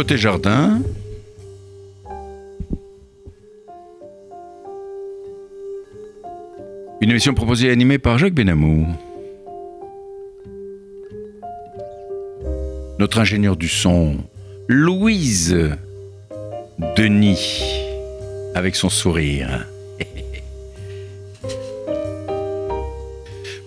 Côté jardin. Une émission proposée et animée par Jacques Benamou. Notre ingénieur du son, Louise Denis, avec son sourire.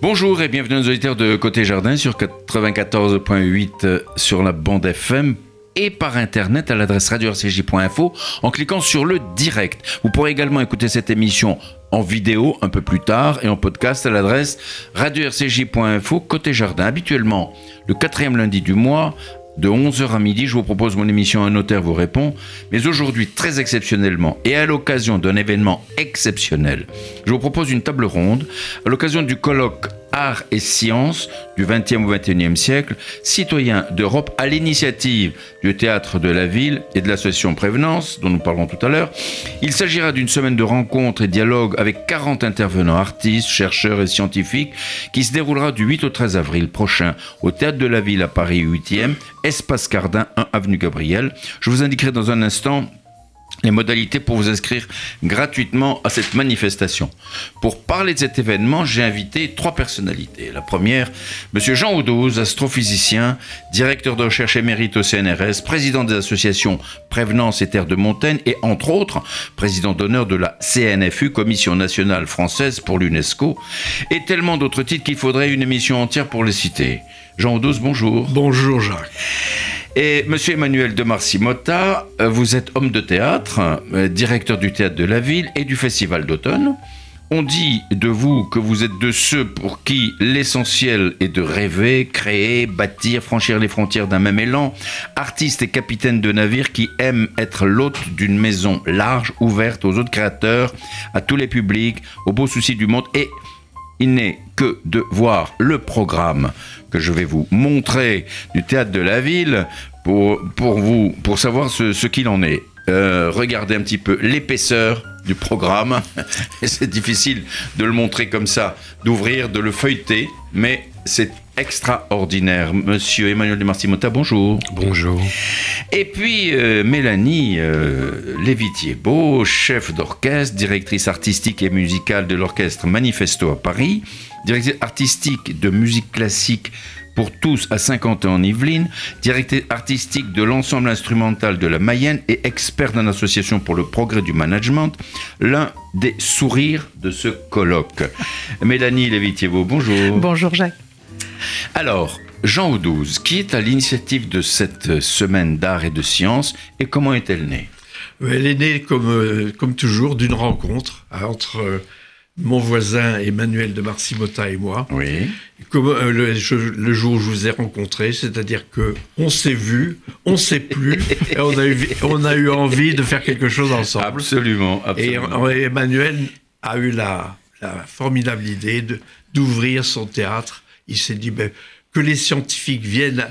Bonjour et bienvenue aux auditeurs de Côté Jardin sur 94.8 sur la bande FM et par internet à l'adresse radio-rcj.info en cliquant sur le direct. Vous pourrez également écouter cette émission en vidéo un peu plus tard et en podcast à l'adresse radio-rcj.info côté jardin. Habituellement, le quatrième lundi du mois, de 11h à midi, je vous propose mon émission Un notaire vous répond. Mais aujourd'hui, très exceptionnellement, et à l'occasion d'un événement exceptionnel, je vous propose une table ronde à l'occasion du colloque Art et Sciences du 20e au 21e siècle, citoyens d'Europe à l'initiative du Théâtre de la Ville et de l'association Prévenance, dont nous parlerons tout à l'heure. Il s'agira d'une semaine de rencontres et dialogues avec 40 intervenants, artistes, chercheurs et scientifiques, qui se déroulera du 8 au 13 avril prochain au Théâtre de la Ville à Paris 8e, Espace Cardin 1 Avenue Gabriel. Je vous indiquerai dans un instant les modalités pour vous inscrire gratuitement à cette manifestation. Pour parler de cet événement, j'ai invité trois personnalités. La première, Monsieur Jean Audouz, astrophysicien, directeur de recherche émérite au CNRS, président des associations Prévenance et Terre de Montaigne et entre autres, président d'honneur de la CNFU, Commission nationale française pour l'UNESCO, et tellement d'autres titres qu'il faudrait une émission entière pour les citer. Jean Audouz, bonjour. Bonjour Jacques. Et Monsieur Emmanuel de Marcimotta, euh, vous êtes homme de théâtre, euh, directeur du théâtre de la ville et du festival d'automne. On dit de vous que vous êtes de ceux pour qui l'essentiel est de rêver, créer, bâtir, franchir les frontières d'un même élan, artiste et capitaine de navire qui aiment être l'hôte d'une maison large, ouverte aux autres créateurs, à tous les publics, aux beaux soucis du monde et il n'est que de voir le programme que je vais vous montrer du théâtre de la ville pour, vous pour savoir ce, qu'il en est. Euh, regardez un petit peu l'épaisseur du programme. c'est difficile de le montrer comme ça, d'ouvrir, de le feuilleter, mais c'est extraordinaire. Monsieur Emmanuel de Marcimota, bonjour. Bonjour. Et puis euh, Mélanie euh, Lévitier-Beau, chef d'orchestre, directrice artistique et musicale de l'orchestre Manifesto à Paris, directrice artistique de musique classique pour tous à 50 ans en Yvelines, directrice artistique de l'ensemble instrumental de la Mayenne et expert dans l'association pour le progrès du management, l'un des sourires de ce colloque. Mélanie Lévitier-Beau, bonjour. Bonjour Jacques. Alors, Jean Audouze, qui est à l'initiative de cette semaine d'art et de sciences et comment est-elle née? Elle est née, comme, euh, comme toujours, d'une rencontre entre euh, mon voisin Emmanuel de Marcimotta et moi. Oui. Comme euh, le, jour où je vous ai rencontré, c'est-à-dire que on s'est vu, on s'est plus, et on a, eu, on a eu envie de faire quelque chose ensemble. Absolument. absolument. Et, Emmanuel a eu la, la formidable idée d'ouvrir son théâtre. Il s'est dit ben, que les scientifiques viennent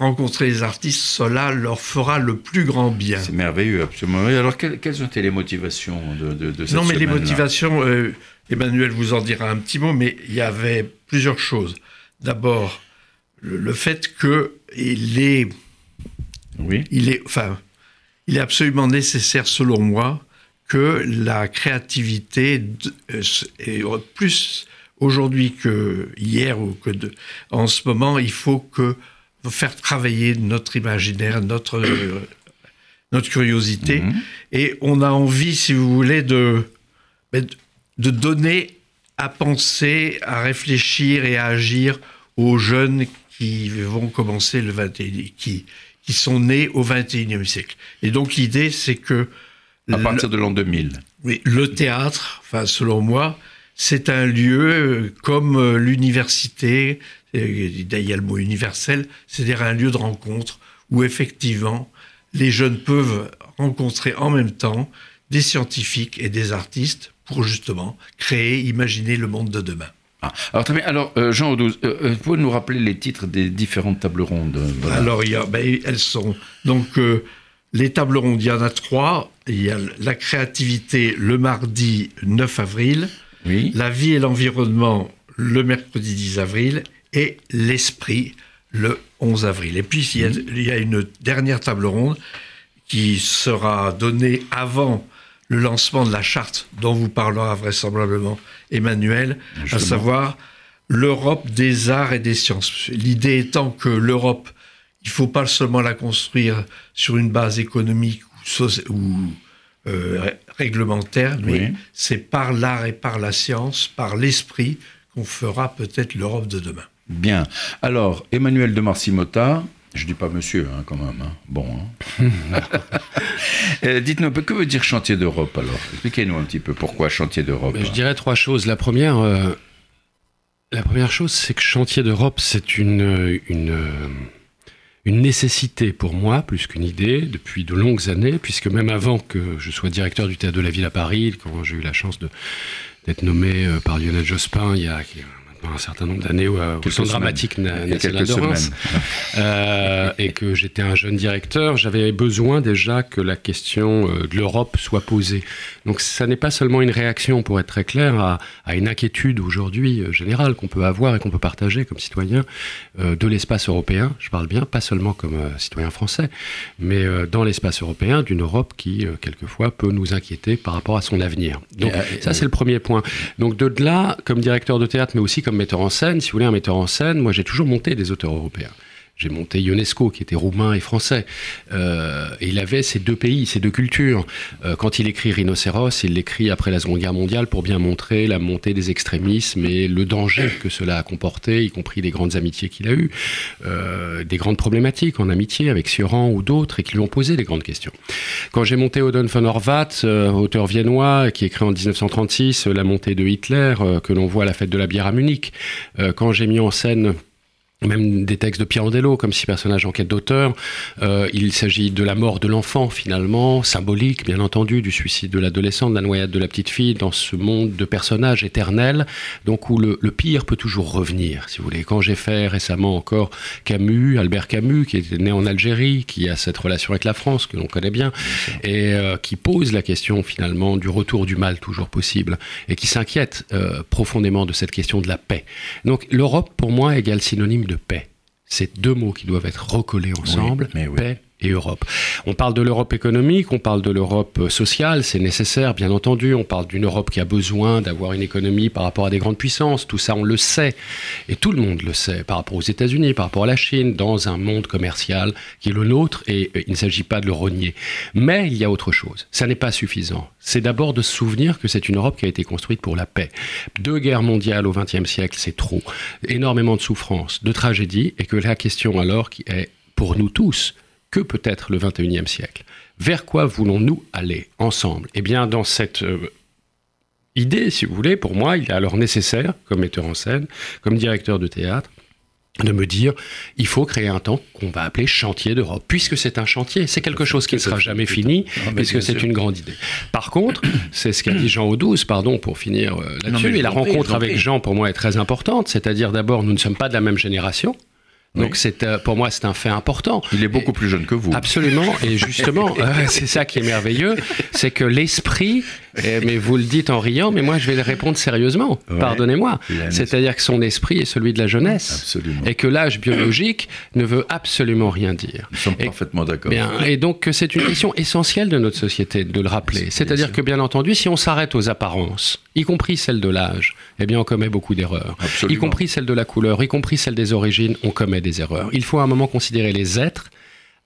rencontrer les artistes, cela leur fera le plus grand bien. C'est merveilleux, absolument. Alors, quelles, ont été les motivations de, de, de cette Non, mais les motivations, euh, Emmanuel vous en dira un petit mot, mais il y avait plusieurs choses. D'abord, le, fait que il est, oui. il est, enfin, il est absolument nécessaire, selon moi, que la créativité euh, est plus aujourd'hui que hier ou que de, en ce moment, il faut que faire travailler notre imaginaire, notre euh, notre curiosité, mhm. et on a envie, si vous voulez, de ben, de donner à penser, à réfléchir et à agir aux jeunes qui vont commencer le 21 qui, qui sont nés au 21e siècle. Et donc l'idée, c'est que... À partir de l'an 2000. Oui, le théâtre, enfin, selon moi, c'est un lieu euh, comme euh, l'université, il y a le mot universel, c'est-à-dire un lieu de rencontre où effectivement les jeunes peuvent rencontrer en même temps des scientifiques et des artistes pour justement créer, imaginer le monde de demain. Ah, alors très bien. Alors euh, Jean Audouze, euh, euh, vous pouvez nous rappeler les titres des différentes tables rondes Alors il y a, ben, elles sont donc les tables rondes. Il y en a trois. Il y a la créativité le mardi 9 avril, oui. la vie et l'environnement le mercredi 10 avril et l'esprit le 11 avril. Et puis, il y a une dernière table ronde qui sera donnée avant le lancement de la charte dont vous parlera vraisemblablement Emmanuel, à savoir l'Europe des arts et des sciences. L'idée étant que l'Europe, il ne faut pas seulement la construire sur une base économique ou, euh, réglementaire, mais c'est par l'art et par la science, par l'esprit, qu'on fera peut-être l'Europe de demain. Bien. Alors, Emmanuel de Marcimota, je dis pas monsieur, hein, quand même. Hein. Bon. Hein. Euh, dites-nous, que veut dire chantier d'Europe alors? Expliquez-nous un petit peu pourquoi chantier d'Europe. Je dirais trois choses. La première, euh, la première chose, c'est que chantier d'Europe, c'est une, une, une nécessité pour moi, plus qu'une idée, depuis de longues années, puisque même avant que je sois directeur du Théâtre de la Ville à Paris, quand j'ai eu la chance d'être nommé euh, par Lionel Jospin il y a un certain nombre d'années au, Centre dramatique national de Reims, euh, et que j'étais un jeune directeur, j'avais besoin déjà que la question euh, de l'Europe soit posée. Donc ça n'est pas seulement une réaction, pour être très clair, à, une inquiétude aujourd'hui euh, générale qu'on peut avoir et qu'on peut partager comme citoyen de l'espace européen, je parle bien, pas seulement comme citoyen français, mais dans l'espace européen, d'une Europe qui, quelquefois, peut nous inquiéter par rapport à son avenir. Donc ça, c'est le premier point. Donc de là, comme directeur de théâtre, mais aussi comme metteur en scène, si vous voulez, un metteur en scène, moi j'ai toujours monté des auteurs européens. J'ai monté Ionesco, qui était roumain et français. Euh, il avait ces deux pays, ces deux cultures. Euh, quand il écrit Rhinocéros, il l'écrit après la Seconde Guerre mondiale pour bien montrer la montée des extrémismes et le danger que cela a comporté, y compris les grandes amitiés qu'il a eues, euh, des grandes problématiques en amitié avec Sioran ou d'autres, et qui lui ont posé des grandes questions. Quand j'ai monté Odon von Horvath, auteur viennois, qui écrit en 1936 La montée de Hitler, que l'on voit à la fête de la bière à Munich, quand j'ai mis en scène même des textes de Pirandello, comme si personnage en quête d'auteur. Euh, il s'agit de la mort de l'enfant, finalement, symbolique, bien entendu, du suicide de l'adolescent, de la noyade de la petite fille, dans ce monde de personnages éternels, donc où le, pire peut toujours revenir, si vous voulez. Quand j'ai fait récemment encore Camus, Albert Camus, qui est né en Algérie, qui a cette relation avec la France, que l'on connaît bien, et euh, qui pose la question, finalement, du retour du mal toujours possible, et qui s'inquiète euh, profondément de cette question de la paix. Donc l'Europe, pour moi, égale synonyme de paix. C'est deux mots qui doivent être recollés ensemble, paix et Europe. On parle de l'Europe économique, on parle de l'Europe euh, sociale, c'est nécessaire, bien entendu. On parle d'une Europe qui a besoin d'avoir une économie par rapport à des grandes puissances. Tout ça, on le sait. Et tout le monde le sait, par rapport aux États-Unis, par rapport à la Chine, dans un monde commercial qui est le nôtre, et euh, il ne s'agit pas de le renier. Mais il y a autre chose. Ça n'est pas suffisant. C'est d'abord de se souvenir que c'est une Europe qui a été construite pour la paix. Deux guerres mondiales au XXe siècle, c'est trop. Énormément de souffrances, de tragédies, et que la question alors qui est pour nous tous, que peut être le 21e siècle. Vers quoi voulons-nous aller ensemble? Eh bien, dans cette euh, idée, si vous voulez, pour moi, il est alors nécessaire, comme metteur en scène, comme directeur de théâtre, de me dire, il faut créer un temps qu'on va appeler chantier d'Europe, puisque c'est un chantier, c'est quelque chose qui ne sera jamais fini, puisque c'est une grande idée. Par contre, c'est ce qu'a dit Jean Audouze, pardon, pour finir euh, là-dessus, et la rencontre avec Jean, pour moi, est très importante, c'est-à-dire d'abord, nous ne sommes pas de la même génération, donc c'est euh, pour moi c'est un fait important. Il est beaucoup plus jeune que vous. Absolument et justement euh, c'est ça qui est merveilleux, c'est que l'esprit eh, mais vous le dites en riant mais moi je vais le répondre sérieusement. Pardonnez-moi. C'est-à-dire que son esprit est celui de la jeunesse absolument. et que l'âge biologique ne veut absolument rien dire. Nous sommes parfaitement d'accord. Et donc c'est une question essentielle de notre société de le rappeler. C'est-à-dire que bien entendu si on s'arrête aux apparences, y compris celle de l'âge, eh bien on commet beaucoup d'erreurs. Y compris celle de la couleur, y compris celle des origines, on commet des erreurs. Il faut à un moment considérer les êtres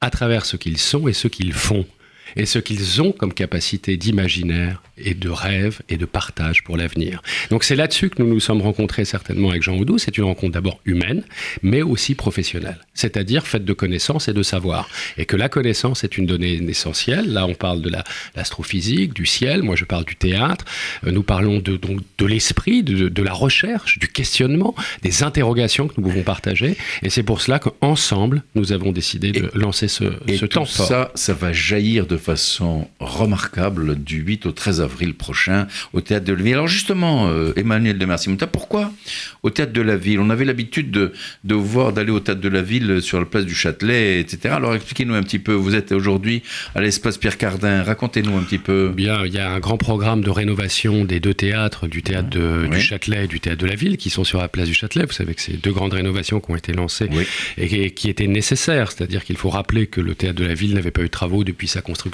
à travers ce qu'ils sont et ce qu'ils font et ce qu'ils ont comme capacité d'imaginaire et de rêve et de partage pour l'avenir. Donc c'est là-dessus que nous nous sommes rencontrés certainement avec Jean Oudou. C'est une rencontre d'abord humaine, mais aussi professionnelle, c'est-à-dire faite de connaissances et de savoir. Et que la connaissance est une donnée essentielle. Là, on parle de l'astrophysique, du ciel, moi je parle du théâtre. Euh, nous parlons de, donc, de l'esprit, de, la recherche, du questionnement, des interrogations que nous pouvons partager. Et c'est pour cela qu'ensemble, nous avons décidé de lancer ce, et ce tout temps ça, ça va jaillir de de façon remarquable du 8 au 13 avril prochain au Théâtre de la Ville. Alors justement, euh, Emmanuel de Merci-Mouta, pourquoi au Théâtre de la Ville? On avait l'habitude de, de voir, d'aller au Théâtre de la Ville sur la place du Châtelet, etc. Alors expliquez-nous un petit peu, vous êtes aujourd'hui à l'espace Pierre Cardin, racontez-nous un petit peu. Bien, il y a un grand programme de rénovation des deux théâtres, du Théâtre du Châtelet et du Théâtre de la Ville, qui sont sur la place du Châtelet. Vous savez que c'est deux grandes rénovations qui ont été lancées et qui étaient nécessaires, c'est-à-dire qu'il faut rappeler que le Théâtre de la Ville n'avait pas eu de travaux depuis sa construction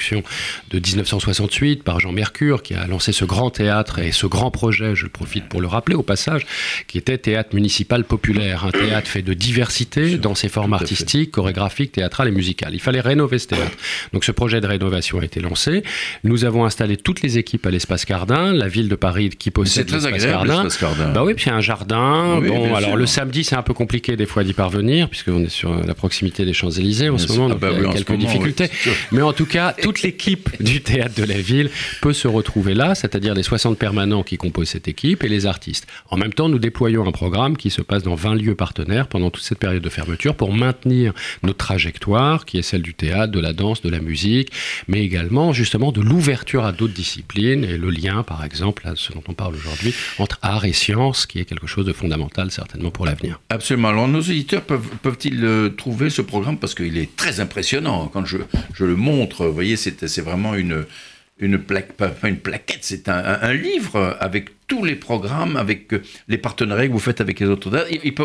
de 1968 par Jean Mercure, qui a lancé ce grand théâtre et ce grand projet, je profite pour le rappeler au passage, qui était théâtre municipal populaire, un théâtre fait de diversité dans ses formes artistiques, chorégraphiques, théâtrales et musicales. Il fallait rénover ce théâtre. Donc ce projet de rénovation a été lancé. Nous avons installé toutes les équipes à l'espace Cardin, la ville de Paris qui possède l'espace Cardin. Cardin. Bah oui, puis il y a un jardin. bon, alors le samedi, c'est un peu compliqué des fois d'y parvenir, puisqu'on est sur la proximité des Champs-Élysées en ce moment, ah bah il y a quelques difficultés. Mais en tout cas, toute l'équipe du théâtre de la ville peut se retrouver là, c'est-à-dire les 60 permanents qui composent cette équipe et les artistes. En même temps, nous déployons un programme qui se passe dans 20 lieux partenaires pendant toute cette période de fermeture pour maintenir notre trajectoire, qui est celle du théâtre, de la danse, de la musique, mais également justement de l'ouverture à d'autres disciplines et le lien, par exemple, à ce dont on parle aujourd'hui, entre art et science, qui est quelque chose de fondamental certainement pour l'avenir. Absolument. Alors nos auditeurs peuvent, peuvent-ils euh, trouver ce programme? Parce qu'il est très impressionnant quand je, je le montre. Vous voyez, c'est, vraiment une plaque, pas une plaquette, c'est un, livre avec tous les programmes, avec euh, les partenariats que vous faites avec les autres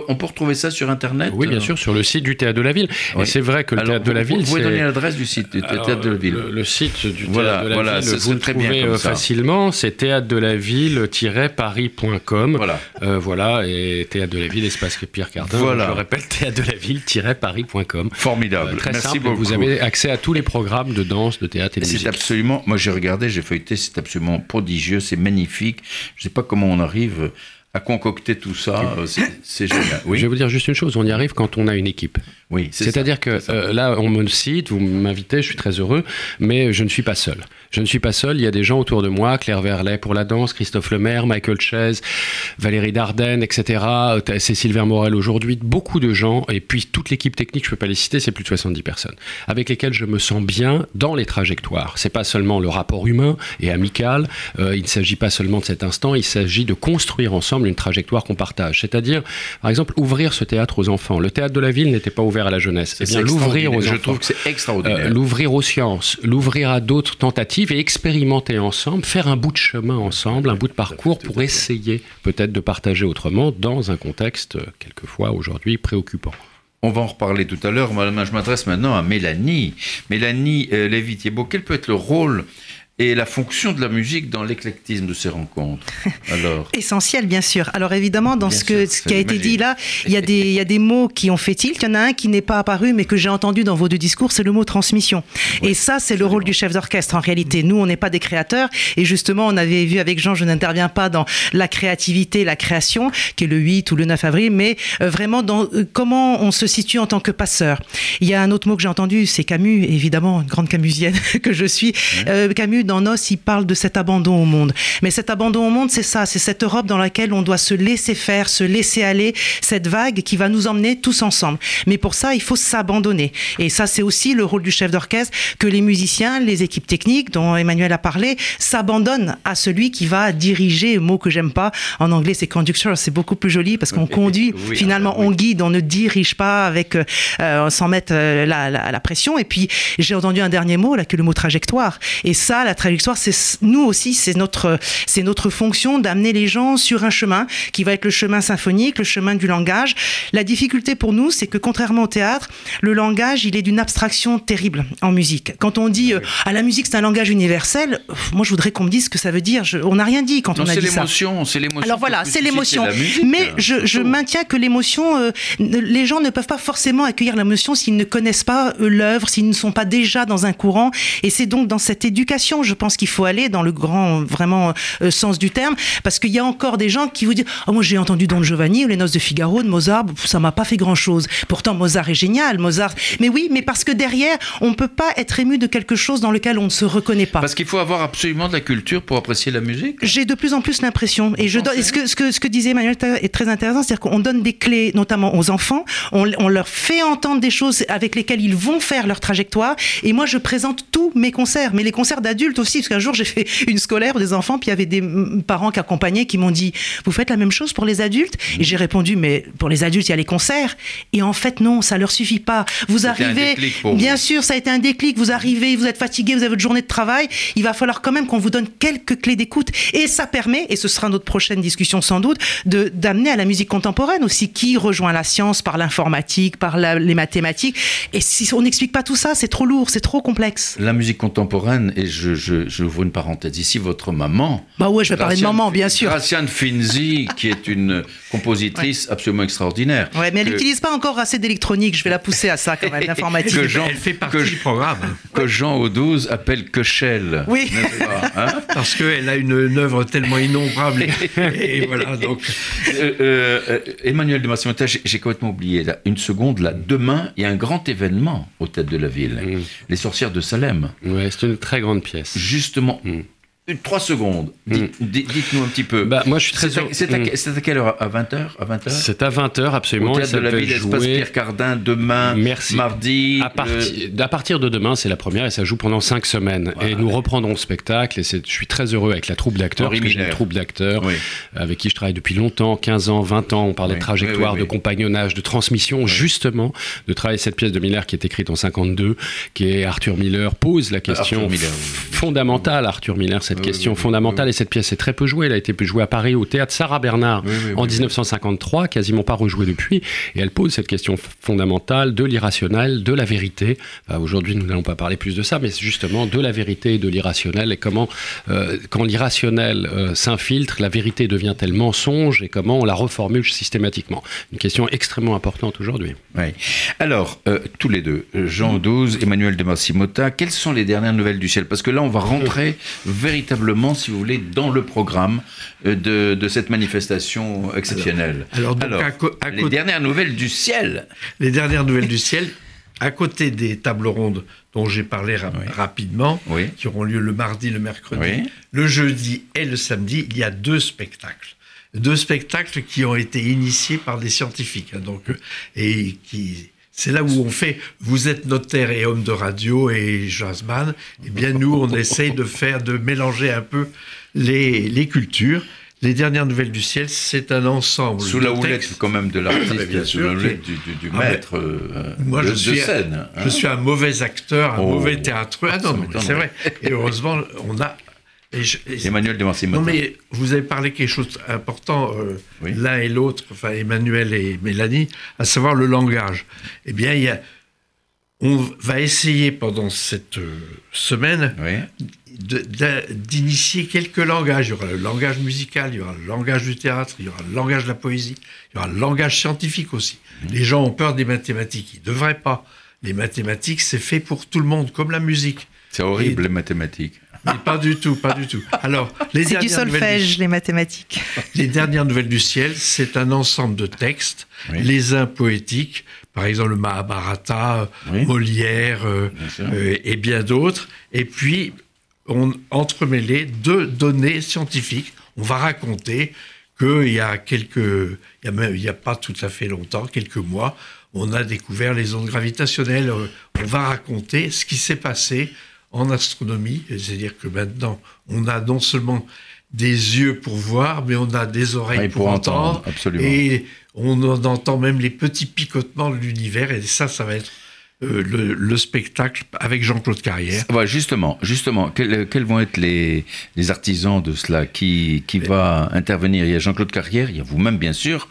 on peut retrouver ça sur Internet Oui, bien sûr, sur le site du Théâtre de la Ville. Et c'est vrai que le Théâtre de la Ville. Vous pouvez donner l'adresse du site du Théâtre de la Ville. Le, site du Théâtre de la voilà, Ville, vous le trouvez euh, facilement. C'est théâtre de la ville-paris.com. Voilà. Euh, voilà, et Théâtre de la Ville, espace Pierre Cardin. Voilà. Je répète, théâtre de la ville-paris.com. Formidable. très Merci simple. Beaucoup. Vous avez accès à tous les programmes de danse, de théâtre et de musique. C'est absolument. Moi, j'ai regardé, j'ai feuilleté, c'est absolument prodigieux, c'est magnifique. Je pas comment on arrive à concocter tout ça, euh, c'est génial. Oui. Je vais vous dire juste une chose, on y arrive quand on a une équipe. Oui, c'est-à-dire que euh, là, on me cite, vous m'invitez, je suis très heureux, mais je ne suis pas seul. Je ne suis pas seul, il y a des gens autour de moi, Claire Verlet pour la danse, Christophe Lemaire, Michael Chaise, Valérie Dardenne, etc., euh, Cécile Vermorel aujourd'hui, beaucoup de gens, et puis toute l'équipe technique, je ne peux pas les citer, c'est plus de 70 personnes, avec lesquelles je me sens bien dans les trajectoires. C'est pas seulement le rapport humain et amical, euh, il ne s'agit pas seulement de cet instant, il s'agit de construire ensemble une trajectoire qu'on partage. C'est-à-dire, par exemple, ouvrir ce théâtre aux enfants. Le théâtre de la ville n'était pas ouvert à la jeunesse. C'est bien l'ouvrir aux Je trouve que c'est extraordinaire. Euh, l'ouvrir aux sciences, l'ouvrir à d'autres tentatives et expérimenter ensemble, faire un bout de chemin ensemble, un bout de parcours pour essayer peut-être de partager autrement dans un contexte euh, quelquefois aujourd'hui préoccupant. On va en reparler tout à l'heure. Je m'adresse maintenant à Mélanie. Mélanie euh, Lévy-Thiebaud, quel peut être le rôle et la fonction de la musique dans l'éclectisme de ces rencontres Alors Essentiel, bien sûr. Alors évidemment, dans ce, que, ce qui a été dit là, il y, a des, il y a des mots qui ont fait tilt. Il y en a un qui n'est pas apparu, mais que j'ai entendu dans vos deux discours, c'est le mot transmission. et ça, c'est le rôle du chef d'orchestre en réalité. Nous, on n'est pas des créateurs. Et justement, on avait vu avec Jean, je n'interviens pas dans la créativité, la création, qui est le 8 ou le 9 avril, mais euh, vraiment dans euh, comment on se situe en tant que passeur. Il y a un autre mot que j'ai entendu, c'est Camus, évidemment, une grande camusienne que je suis. Euh, Camus, dans Nos, il parle de cet abandon au monde. Mais cet abandon au monde, c'est ça, c'est cette Europe dans laquelle on doit se laisser faire, se laisser aller, cette vague qui va nous emmener tous ensemble. Mais pour ça, il faut s'abandonner. Et ça, c'est aussi le rôle du chef d'orchestre, que les musiciens, les équipes techniques dont Emmanuel a parlé, s'abandonnent à celui qui va diriger, mot que j'aime pas, en anglais c'est conductor, c'est beaucoup plus joli parce qu'on conduit, finalement on guide, on ne dirige pas avec, euh, sans mettre euh, la, la, la, pression. Et puis j'ai entendu un dernier mot, là, que le mot trajectoire. Et ça, la trajectoire, c'est nous aussi, c'est notre, c'est notre fonction d'amener les gens sur un chemin qui va être le chemin symphonique, le chemin du langage. La difficulté pour nous, c'est que contrairement au théâtre, le langage, il est d'une abstraction terrible en musique. Quand on dit à ah, la musique, c'est un langage universel, moi je voudrais qu'on me dise ce que ça veut dire. on n'a rien dit quand on a dit ça. C'est l'émotion. Alors voilà, c'est l'émotion. Mais je, je maintiens que l'émotion, euh, les gens ne peuvent pas forcément accueillir l'émotion s'ils ne connaissent pas euh, l'œuvre, s'ils ne sont pas déjà dans un courant. Et c'est donc dans cette éducation je pense qu'il faut aller dans le grand, vraiment euh, sens du terme, parce qu'il y a encore des gens qui vous disent oh, Moi, j'ai entendu Don Giovanni ou Les Noces de Figaro de Mozart, ça m'a pas fait grand-chose. Pourtant, Mozart est génial, Mozart. Mais oui, mais parce que derrière, on ne peut pas être ému de quelque chose dans lequel on ne se reconnaît pas. Parce qu'il faut avoir absolument de la culture pour apprécier la musique J'ai de plus en plus l'impression. Et, je ce, que, ce, que, ce que disait Emmanuel est très intéressant, c'est-à-dire qu'on donne des clés, notamment aux enfants, on, on leur fait entendre des choses avec lesquelles ils vont faire leur trajectoire. Et moi, je présente tous mes concerts, mais les concerts d'adultes aussi, parce qu'un jour, j'ai fait une scolaire des enfants, puis il y avait des parents qui accompagnaient qui m'ont dit Vous faites la même chose pour les adultes? Et j'ai répondu Mais pour les adultes, il y a les concerts. Et en fait, non, ça leur suffit pas. Vous arrivez, bien sûr, ça a été un déclic. Vous arrivez, vous êtes fatigué, vous avez votre journée de travail. Il va falloir quand même qu'on vous donne quelques clés d'écoute. Et ça permet, et ce sera notre prochaine discussion sans doute, de d'amener à la musique contemporaine aussi, qui rejoint la science par l'informatique, par les mathématiques. Et si on n'explique pas tout ça, c'est trop lourd, c'est trop complexe. La musique contemporaine, et je, je, je ouvre une parenthèse ici, votre maman. Bah ouais, je vais parler de maman, bien sûr. Graciane Finzi, qui est une compositrice absolument extraordinaire. Ouais, mais elle n'utilise pas encore assez d'électronique, je vais la pousser à ça quand même, l'informatique. elle fait partie du programme. Que Jean Audouze appelle Quechel. Oui. Hein Parce qu'elle a une, une, œuvre tellement innombrable. Et, voilà, donc. Euh, euh, Emmanuel de Massimota, j'ai complètement oublié. Là, une seconde, là. Demain, il y a un grand événement au tête de la ville. Mm. Les sorcières de Salem. Ouais, c'est une très grande pièce. Justement. Mm. Trois secondes. Hmm. Dites-nous un petit peu. Bah, moi, je suis très C'est à, à, quelle heure? À 20h à 20h C'est à 20h, absolument. Au théâtre de la ville, espace Pierre Cardin, demain, Merci. mardi. À, parti... à, partir de demain, c'est la première et ça joue pendant 5 semaines. Voilà. Et nous reprendrons le spectacle et je suis très heureux avec la troupe d'acteurs. Parce que j'ai une troupe d'acteurs oui. avec qui je travaille depuis longtemps, 15 ans, 20 ans. On parlait oui. de trajectoire, oui, de compagnonnage, de transmission, justement, de travailler cette pièce de Miller qui est écrite en 52, qui est Arthur Miller pose la question Miller, fondamentale, Arthur Miller, cette question fondamentale et cette pièce est très peu jouée. Elle a été jouée à Paris au théâtre Sarah Bernard en oui, 1953, quasiment pas rejouée depuis. Et elle pose cette question fondamentale de l'irrationnel, de la vérité. Enfin, Aujourd'hui, nous n'allons pas parler plus de ça, mais justement de la vérité et de l'irrationnel et comment, euh, quand l'irrationnel euh, s'infiltre, la vérité devient-elle mensonge et comment on la reformule systématiquement. Une question extrêmement importante aujourd'hui. Oui. Alors, euh, tous les deux, Jean XII, Emmanuel de Massimota, quelles sont les dernières nouvelles du ciel? Parce que là, on va rentrer véritablement, si vous voulez, dans le programme de, de cette manifestation exceptionnelle. Alors, alors, donc, alors à, à les dernières nouvelles du ciel. Les dernières nouvelles du ciel, à côté des tables rondes dont j'ai parlé ra oui. rapidement, oui. qui auront lieu le mardi, le mercredi, oui. le jeudi et le samedi, il y a deux spectacles. Deux spectacles qui ont été initiés par des scientifiques. Hein, donc, et qui. C'est là où on fait, vous êtes notaire et homme de radio et jazzman, et eh bien nous, on essaye de faire, de mélanger un peu les, les cultures. Les dernières nouvelles du ciel, c'est un ensemble. Sous la houlette quand même de l'artiste, sous la houlette du, du, du ah maître euh, moi, de, je suis, de scène. Hein. Je suis un mauvais acteur, un oh, mauvais théâtreux. Ah non, c'est vrai. Et heureusement, on a. Et je, et Emmanuel de Non, mais vous avez parlé quelque chose d'important, euh, oui. l'un et l'autre, enfin Emmanuel et Mélanie, à savoir le langage. Eh bien, il y a, on va essayer pendant cette euh, semaine oui d'initier quelques langages. Il y aura le langage musical, il y aura le langage du théâtre, il y aura le langage de la poésie, il y aura le langage scientifique aussi. Mmh. Les gens ont peur des mathématiques, ils ne devraient pas. Les mathématiques, c'est fait pour tout le monde, comme la musique. C'est horrible, Et... les mathématiques. Mais pas du tout, pas du tout. Alors, c'est du solfège, du... les mathématiques. Les dernières nouvelles du ciel, c'est un ensemble de textes, oui. les uns poétiques, par exemple le Mahabharata, oui. Molière euh, euh, et bien d'autres, et puis on entremêlé deux données scientifiques. On va raconter qu'il y a quelques, il n'y a, a, pas tout à fait longtemps, quelques mois, on a découvert les ondes gravitationnelles. On va raconter ce qui s'est passé en astronomie, c'est-à-dire que maintenant, on a non seulement des yeux pour voir, mais on a des oreilles oui, pour, pour, entendre, entendre et on entend même les petits picotements de l'univers, et ça, ça va être euh, le, le, spectacle avec Jean-Claude Carrière. Ouais, justement, justement, quels, quels, vont être les, les artisans de cela? Qui, qui va intervenir? Il y a Jean-Claude Carrière, il y a vous-même bien sûr.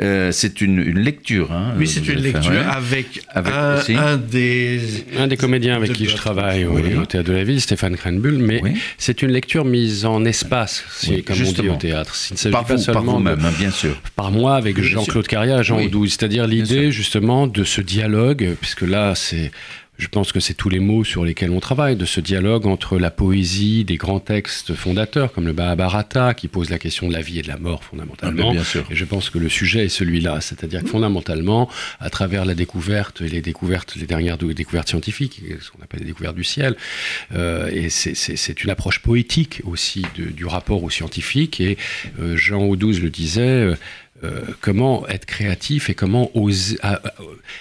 Euh, c'est une, une, lecture. Hein, oui, c'est une lecture faire, ouais. avec, avec un, un, des un des comédiens avec qui je travaille oui. au, théâtre de la ville, Stéphane Cranbull. Mais oui. c'est une lecture mise en espace, oui, comme justement. on dit au théâtre. Il pas seulement par vous-même, hein, bien sûr. Par moi, avec Jean-Claude Carrière, Jean Audouze, c'est-à-dire l'idée justement de ce dialogue, puisque là c'est je pense que c'est tous les mots sur lesquels on travaille, de ce dialogue entre la poésie des grands textes fondateurs comme le Mahabharata, qui pose la question de la vie et de la mort fondamentalement. Ah, bien sûr. Et je pense que le sujet est celui-là, c'est-à-dire que fondamentalement, à travers la découverte et les découvertes, les dernières découvertes scientifiques, ce qu'on appelle les découvertes du ciel, euh, et c'est une approche poétique aussi du rapport au scientifique. Et euh, Jean Audouze le disait. Euh, euh, comment être créatif et comment oser,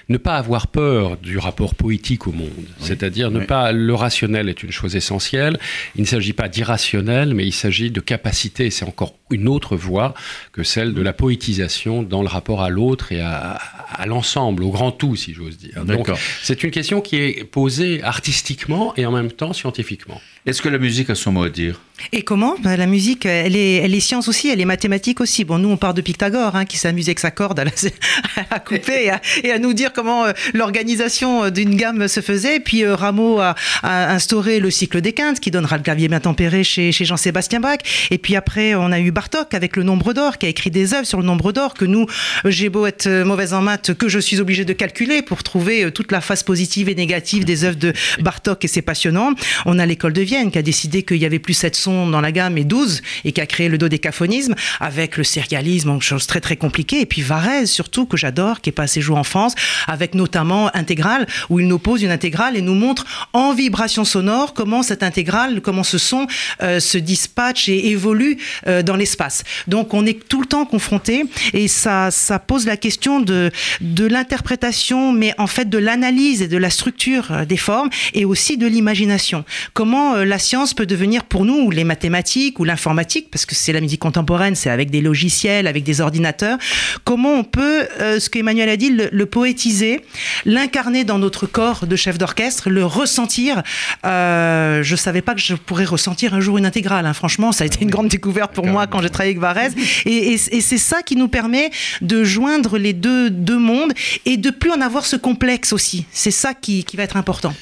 ne pas avoir peur du rapport poétique au monde. C'est-à-dire ne pas le rationnel est une chose essentielle. Il ne s'agit pas d'irrationnel, mais il s'agit de capacité. C'est encore une autre voie que celle de la poétisation dans le rapport à l'autre et à, l'ensemble, au grand tout, si j'ose dire. Donc, c'est une question qui est posée artistiquement et en même temps scientifiquement. Est-ce que la musique a son mot à dire? Et comment? Ben, La musique, elle est, elle est science aussi, elle est mathématique aussi. Bon, nous, on part de Pythagore, hein, qui s'amuse avec sa corde à, la, couper et à, nous dire comment euh, l'organisation d'une gamme se faisait. Puis euh, Rameau a, instauré le cycle des quintes, qui donnera le clavier bien tempéré chez, Jean-Sébastien Bach. Et puis après, on a eu Bartok avec le nombre d'or, qui a écrit des œuvres sur le nombre d'or que nous, j'ai beau être euh, mauvaise en maths, que je suis obligé de calculer pour trouver toute la face positive et négative des œuvres de Bartok, et c'est passionnant. On a l'école de Vienne qui a décidé qu'il y avait plus 7 sons dans la gamme et 12 et qui a créé le dodécaphonisme avec le sérialisme, chose très très compliquée. Et puis Varese surtout que j'adore, qui est passé jouer en France avec notamment Intégrale où il nous pose une intégrale et nous montre en vibration sonore comment cette intégrale, comment ce son euh, se dispatche et évolue euh, dans l'espace. Donc on est tout le temps confronté et ça, pose la question de, l'interprétation, mais en fait de l'analyse et de la structure euh, des formes et aussi de l'imagination. Comment la science peut devenir pour nous, ou les mathématiques, ou l'informatique, parce que c'est la musique contemporaine, c'est avec des logiciels, avec des ordinateurs, comment on peut, euh, ce qu'Emmanuel a dit, le, poétiser, l'incarner dans notre corps de chef d'orchestre, le ressentir. Euh, je savais pas que je pourrais ressentir un jour une intégrale. Hein. Franchement, ça a été une grande découverte pour moi quand j'ai travaillé avec Varese. Et, c'est ça qui nous permet de joindre les deux, deux mondes et de plus en avoir ce complexe aussi. C'est ça qui, qui, va être important.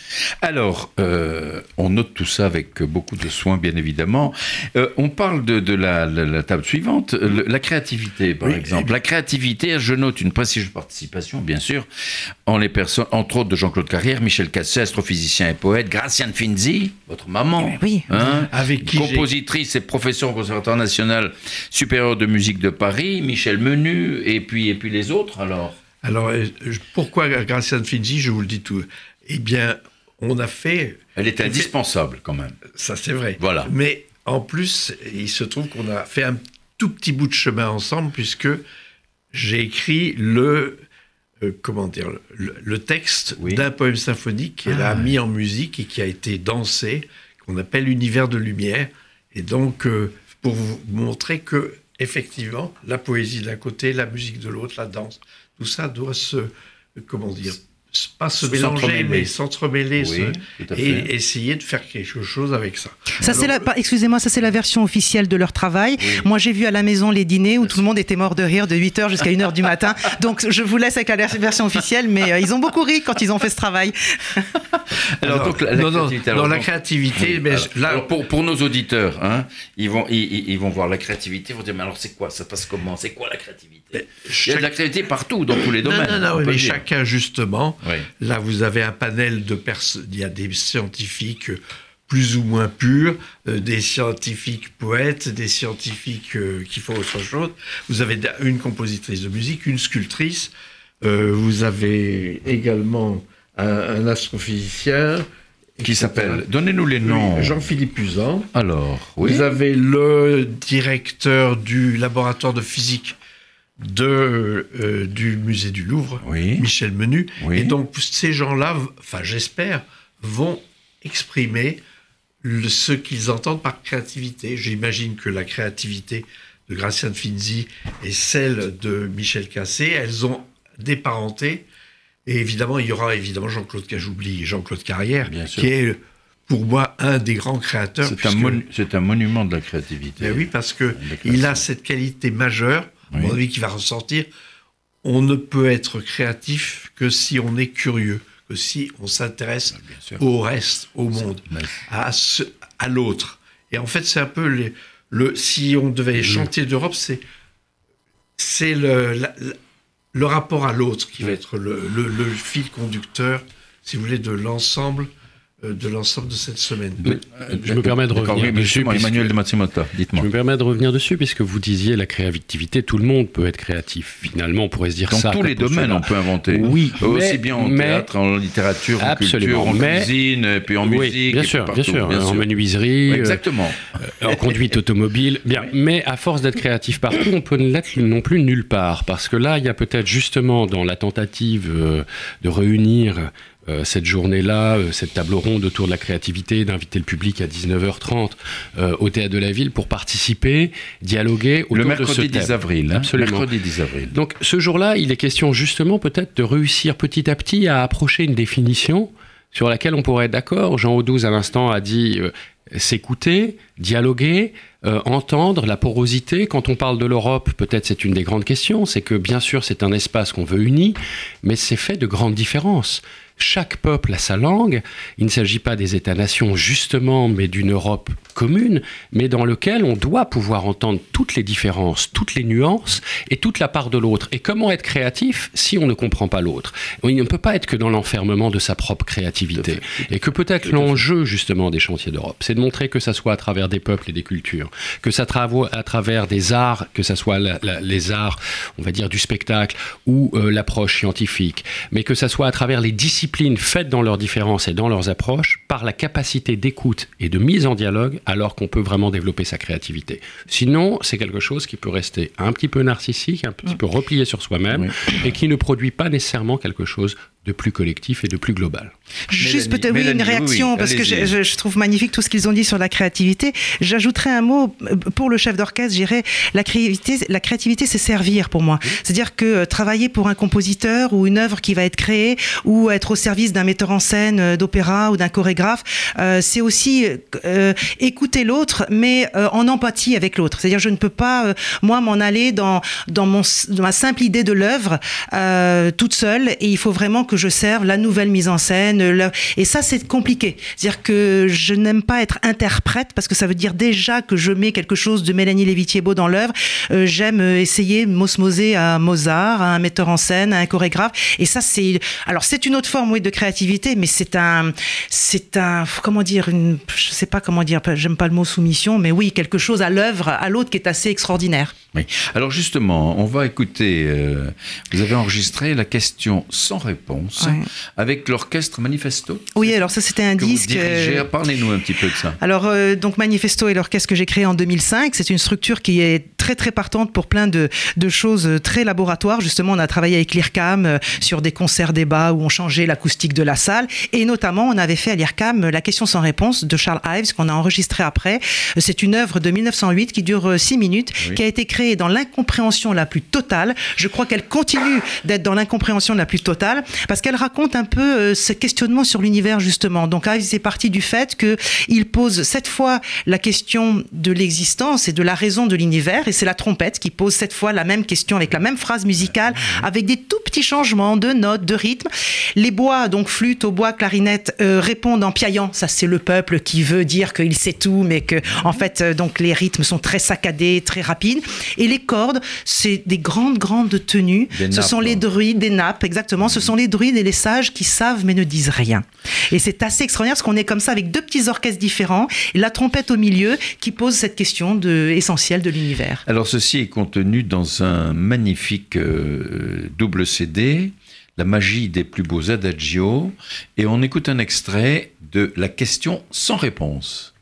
Alors, euh, on note tout ça avec beaucoup de soin, bien évidemment. Euh, on parle de, la, table suivante, la créativité, par exemple. La créativité, je note une précieuse participation, bien sûr, en les personnes, entre autres de Jean-Claude Carrière, Michel Cassé, astrophysicien et poète, Graciane Finzi, votre maman, oui. Hein, avec compositrice et professeur au Conservatoire national supérieur de musique de Paris, Michel Menu, et puis, et puis les autres, alors? Alors, pourquoi Graciane Finzi Je vous le dis tout. Eh bien, on a fait. Elle est indispensable quand même. Ça, c'est vrai. Voilà. Mais en plus, il se trouve qu'on a fait un tout petit bout de chemin ensemble, puisque j'ai écrit le. Euh, comment dire le, texte d'un poème symphonique qu'elle a ah. mis en musique et qui a été dansé, qu'on appelle Univers de lumière. Et donc, euh, pour vous montrer que, effectivement, la poésie d'un côté, la musique de l'autre, la danse, tout ça doit se. Comment dire pas se mélanger, mais s'entremêler et essayer de faire quelque chose avec ça. Ça c'est la, excusez-moi, ça c'est la version officielle de leur travail. Moi j'ai vu à la maison les dîners où tout le monde était mort de rire de 8h jusqu'à 1h du matin. Donc je vous laisse avec la version officielle, mais euh, ils ont beaucoup ri quand ils ont fait ce travail. alors, donc, la, créativité, non, la créativité, mais là, pour, pour, nos auditeurs, hein, ils, vont, ils, vont voir la créativité, ils vont dire mais alors c'est quoi Ça passe comment C'est quoi la créativité? Il y a de la créativité partout, dans tous les domaines. Non, non, non mais chacun justement Là, vous avez un panel de personnes. Il y a des scientifiques plus ou moins purs, euh, des scientifiques poètes, des scientifiques euh, qui font autre chose. Vous avez une compositrice de musique, une sculptrice. Euh, vous avez également un, astrophysicien. Qui s'appelle Donnez-nous les noms. Jean-Philippe Usan. Alors, oui. Vous avez le directeur du laboratoire de physique de, euh, du musée du Louvre, Michel Menu. Et donc ces gens-là, enfin j'espère, vont exprimer ce qu'ils entendent par créativité. J'imagine que la créativité de Graciane Finzi et celle de Michel Cassé, elles ont des parentés. Et évidemment, il y aura évidemment Jean-Claude Cajoubi et Jean-Claude Carrière, qui est pour moi un des grands créateurs. C'est un, monument de la créativité. Ben oui, parce que il a cette qualité majeure oui. qui va ressortir. On ne peut être créatif que si on est curieux, que si on s'intéresse au reste, au monde, à, à l'autre. Et en fait, c'est un peu les, le. Si on devait chanter d'Europe, c'est c'est le, le rapport à l'autre qui va être le, le, fil conducteur si vous voulez, de l'ensemble de l'ensemble de cette semaine. je me permets de revenir dessus. Emmanuel de dites-moi. Je me permets de revenir dessus puisque vous disiez la créativité, tout le monde peut être créatif. Finalement, on pourrait se dire Dans ça. Dans tous les domaines, on peut inventer. Oui, aussi bien en théâtre, en littérature, en culture, en cuisine, et puis en musique. Bien sûr, bien sûr, en menuiserie, euh, exactement, en conduite automobile. Bien, mais à force d'être créatif partout, on peut ne l'être non plus nulle part, parce que là, il y a peut-être justement dans la tentative euh, de réunir euh, cette journée-là, euh, cette table ronde autour de la créativité, d'inviter le public à 19h30 euh, au Théâtre de la Ville pour participer, dialoguer autour le de ce thème. 10 avril, hein. Absolument. Mercredi 10 avril. Donc ce jour-là, il est question justement peut-être de réussir petit à petit à approcher une définition sur laquelle on pourrait être d'accord. Jean Audouze à l'instant a dit s'écouter, dialoguer, entendre la porosité. Quand on parle de l'Europe, peut-être c'est une des grandes questions, c'est que bien sûr c'est un espace qu'on veut uni, mais c'est fait de grandes différences. Chaque peuple a sa langue. Il ne s'agit pas des États-nations justement, mais d'une Europe commune, mais dans lequel on doit pouvoir entendre toutes les différences, toutes les nuances et toute la part de l'autre. Et comment être créatif si on ne comprend pas l'autre? Il ne peut pas être que dans l'enfermement de sa propre créativité. Et que peut-être l'enjeu justement des chantiers d'Europe, c'est de montrer que ça soit à travers des peuples et des cultures, que ça soit à travers des arts, que ça soit les arts, on va dire, du spectacle ou euh, l'approche scientifique, mais que ça soit à travers les disciplines faites dans leurs différences et dans leurs approches, par la capacité d'écoute et de mise en dialogue alors qu'on peut vraiment développer sa créativité. Sinon, c'est quelque chose qui peut rester un petit peu narcissique, un petit mm. peu replié sur soi-même, et qui ne produit pas nécessairement quelque chose de plus collectif et de plus global. Juste peut-être oui, une réaction, parce que je, trouve magnifique tout ce qu'ils ont dit sur la créativité. J'ajouterais un mot euh, pour le chef d'orchestre, j'irais la créativité, la créativité c'est servir pour moi. C'est-à-dire que euh, travailler pour un compositeur ou une œuvre qui va être créée ou être au service d'un metteur en scène euh, d'opéra ou d'un chorégraphe, c'est aussi écouter l'autre, mais en empathie avec l'autre. C'est-à-dire je ne peux pas, moi, m'en aller dans, dans, mon, dans ma simple idée de l'œuvre toute seule et il faut vraiment que je serve la nouvelle mise en scène. Et ça, c'est compliqué. C'est-à-dire que je n'aime pas être interprète parce que ça veut dire déjà que je mets quelque chose de Mélanie Lévy-Thiebaud dans l'œuvre. Euh, j'aime essayer m'osmoser à Mozart, à un metteur en scène, à un chorégraphe. Et ça, c'est alors c'est une autre forme, de créativité, mais c'est un, c'est un, comment dire, une, je sais pas comment dire, j'aime pas le mot soumission, mais oui, quelque chose à l'œuvre, à l'autre qui est assez extraordinaire. Oui. Alors justement, on va écouter. Euh, vous avez enregistré la question sans réponse avec l'orchestre Manifesto. Oui, alors ça c'était un disque. Euh, parlez-nous un petit peu de ça. Alors euh, donc Manifesto est l'orchestre que j'ai créé en 2005. C'est une structure qui est très très partante pour plein de, de choses très laboratoires. Justement, on a travaillé avec l'IRCAM euh, sur des concerts débats où on changeait l'acoustique de la salle et notamment on avait fait à l'IRCAM la question sans réponse de Charles Ives qu'on a enregistré après. C'est une œuvre de 1908 qui dure six minutes, qui a été créée dans l'incompréhension la plus totale. Je crois qu'elle continue d'être dans l'incompréhension la plus totale parce qu'elle raconte un peu euh, ce questionnement sur l'univers justement. Donc Ives est parti du fait qu'il pose cette fois la question de l'existence et de la raison de l'univers, et c'est la trompette qui pose cette fois la même question avec la même phrase musicale, avec des tout petits changements de notes, de rythme. Les bois, donc flûte, au bois, clarinette, euh, répondent en piaillant. Ça, c'est le peuple qui veut dire qu'il sait tout, mais que en fait, euh, donc les rythmes sont très saccadés, très rapides. Et les cordes, c'est des grandes, grandes tenues. ce sont les druides, des nappes, exactement. Ce sont les druides et les sages qui savent mais ne disent rien. Et c'est assez extraordinaire parce qu'on est comme ça avec deux petits orchestres différents et la trompette au milieu qui pose cette question de, essentielle de l'univers. Alors ceci est contenu dans un magnifique euh, double CD, La magie des plus beaux adagios, et on écoute un extrait de La question sans réponse.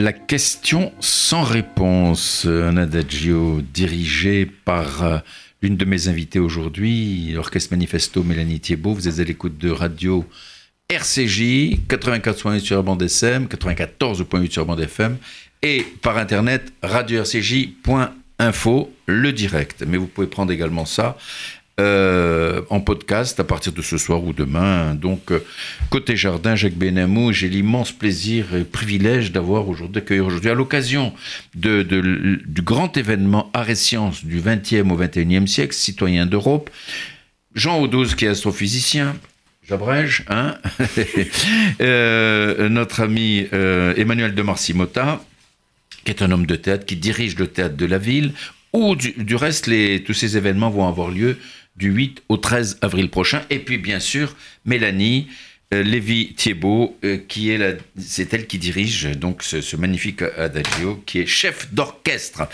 La question sans réponse, un adagio dirigé par euh, l'une de mes invitées aujourd'hui, l'Orchestre Manifesto Mélanie Thiebaud. Vous êtes à l'écoute de radio RCJ, 84.8 sur la bande SM, 94.8 sur la bande FM, et par internet radio-rcj.info, le direct. Mais vous pouvez prendre également ça euh, en podcast à partir de ce soir ou demain. Donc, euh, côté jardin, Jacques Benamou, j'ai l'immense plaisir et privilège d'avoir aujourd'hui, d'accueillir aujourd'hui, à l'occasion du grand événement Arts et Sciences du 20e au 21e siècle, citoyen d'Europe, Jean Audouze, qui est astrophysicien, j'abrège, hein euh, notre ami Emmanuel de Marcimota, qui est un homme de théâtre, qui dirige le théâtre de la ville, où du, reste, tous ces événements vont avoir lieu du 8 au 13 avril prochain. Et puis, bien sûr, Mélanie, Lévi Thiebaud, euh, qui est la, c'est elle qui dirige donc ce, magnifique adagio, qui est chef d'orchestre.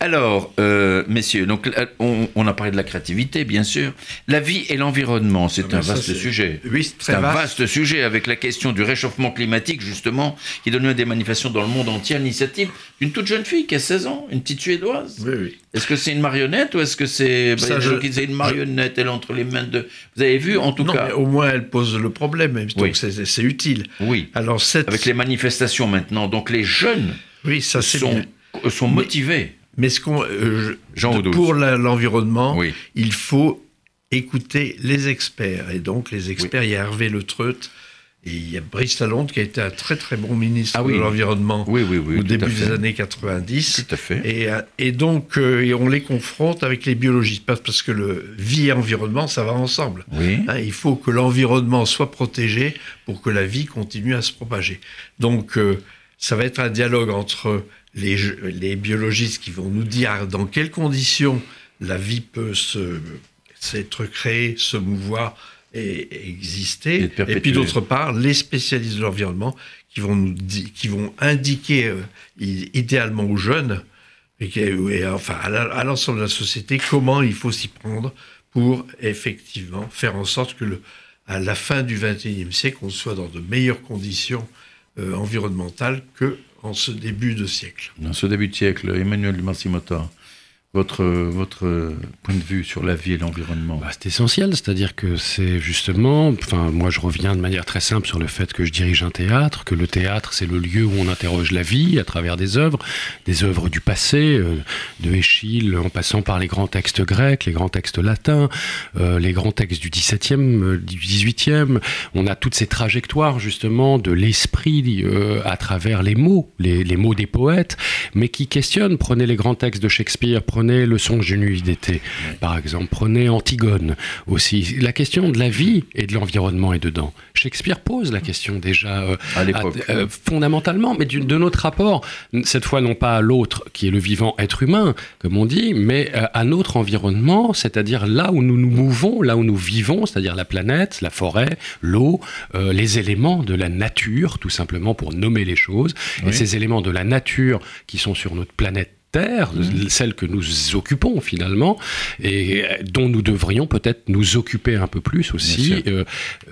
Alors, euh, messieurs, donc on, a parlé de la créativité, bien sûr. La vie et l'environnement, c'est ah, un vaste sujet. Oui, c'est un vaste. sujet avec la question du réchauffement climatique, justement, qui donne lieu à des manifestations dans le monde entier à l'initiative d'une toute jeune fille qui a 16 ans, une petite Suédoise. Oui, oui. Est-ce que c'est une marionnette ou est-ce que c'est. Bah, je... qui une marionnette, elle entre les mains de. Vous avez vu, en tout non, cas? Mais au moins, elle pose le problème donc c'est utile. Oui. Alors Avec les manifestations maintenant, donc les jeunes oui, ça, sont, sont motivés. Mais, ce qu'on, euh, pour l'environnement, il faut écouter les experts. Et donc les experts, il y a Hervé Le Treut, et il y a Brice Lalonde qui a été un très très bon ministre ah de l'Environnement au début des années 90. Tout à fait. Et, euh, et donc, euh, on les confronte avec les biologistes, parce que le vie et environnement, ça va ensemble. Hein, il faut que l'environnement soit protégé pour que la vie continue à se propager. Donc, euh, ça va être un dialogue entre les, les biologistes qui vont nous dire dans quelles conditions la vie peut s'être créée, se mouvoir, exister. Et, puis d'autre part, les spécialistes de l'environnement qui vont nous qui vont indiquer euh, idéalement aux jeunes et, enfin à l'ensemble de la société comment il faut s'y prendre pour effectivement faire en sorte que le, à la fin du XXIe siècle, on soit dans de meilleures conditions euh, environnementales que en ce début de siècle. Dans ce début de siècle, Emmanuel Massimota, votre, votre point de vue sur la vie et l'environnement bah, C'est essentiel, c'est-à-dire que c'est justement, moi je reviens de manière très simple sur le fait que je dirige un théâtre, que le théâtre c'est le lieu où on interroge la vie à travers des œuvres, des œuvres du passé, euh, de Échille en passant par les grands textes grecs, les grands textes latins, euh, les grands textes du XVIIe, euh, du XVIIIe. On a toutes ces trajectoires justement de l'esprit à travers les mots, les, les mots des poètes, mais qui questionnent. Prenez les grands textes de Shakespeare, prenez Le songe d'une nuit d'été, par exemple. Prenez Antigone aussi. La question de la vie et de l'environnement est dedans. Shakespeare pose la question déjà euh, à l'époque. Euh, fondamentalement, mais de notre rapport, cette fois non pas à l'autre qui est le vivant être humain, comme on dit, mais euh, à notre environnement, c'est-à-dire là où nous nous mouvons, là où nous vivons, c'est-à-dire la planète, la forêt, l'eau, les éléments de la nature, tout simplement pour nommer les choses. Et ces éléments de la nature qui sont sur notre planète Mmh. celle que nous occupons finalement, et dont nous devrions peut-être nous occuper un peu plus aussi, euh,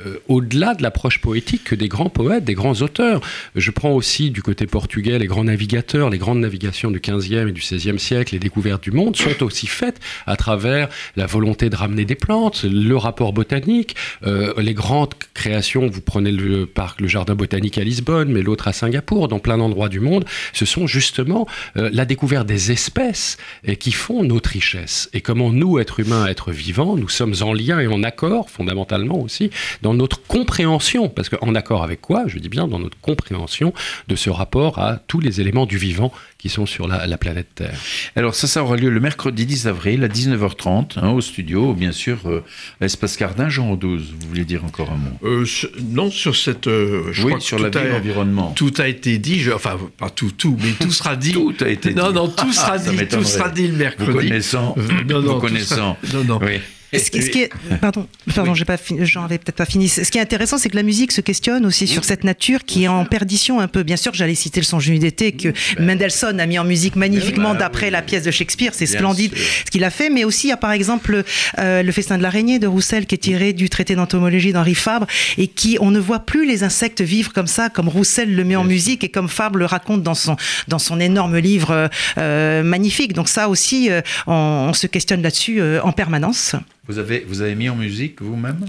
euh, au-delà de l'approche poétique que des grands poètes, des grands auteurs. Je prends aussi du côté portugais les grands navigateurs, les grandes navigations du 15e et du 16e siècle, les découvertes du monde sont aussi faites à travers la volonté de ramener des plantes, le rapport botanique, euh, les grandes créations, vous prenez le parc, le jardin botanique à Lisbonne, mais l'autre à Singapour, dans plein d'endroits du monde, ce sont justement la découverte des espèces qui font notre richesse. Et comment nous, êtres humains, êtres vivants, nous sommes en lien et en accord, fondamentalement aussi, dans notre compréhension, parce qu'en accord avec quoi Je dis bien dans notre compréhension de ce rapport à tous les éléments du vivant qui sont sur la, planète Terre. Alors ça, ça aura lieu le mercredi 10 avril à 19h30 hein, au studio, bien sûr, euh, Espace Cardin, Jean 12. Vous voulez dire encore un mot? Euh, Non, sur cette... Euh, je oui, sur la vie et l'environnement. Tout a été dit, je, enfin pas tout, tout, mais tout sera dit. tout a été dit. Non, non, tout sera dit, tout sera dit le mercredi. Vous connaissant, non, non, vous connaissant. non, non. Oui. Ce, qui, est, pardon, pardon, j'ai pas j'en avais peut-être pas fini. Ce qui est intéressant, c'est que la musique se questionne aussi sur cette nature qui est en perdition un peu. Bien sûr, j'allais citer le son d'été que ben. Mendelssohn a mis en musique magnifiquement d'après la pièce de Shakespeare. C'est splendide ce qu'il a fait, mais aussi il y a par exemple euh, le Festin de l'araignée de Roussel qui est tiré du traité d'entomologie d'Henri Fabre et qui on ne voit plus les insectes vivre comme ça, comme Roussel le met en musique et comme Fabre le raconte dans son dans son énorme livre euh, magnifique. Donc ça aussi, euh, on, se questionne là-dessus en permanence. Vous avez, vous avez mis en musique vous-même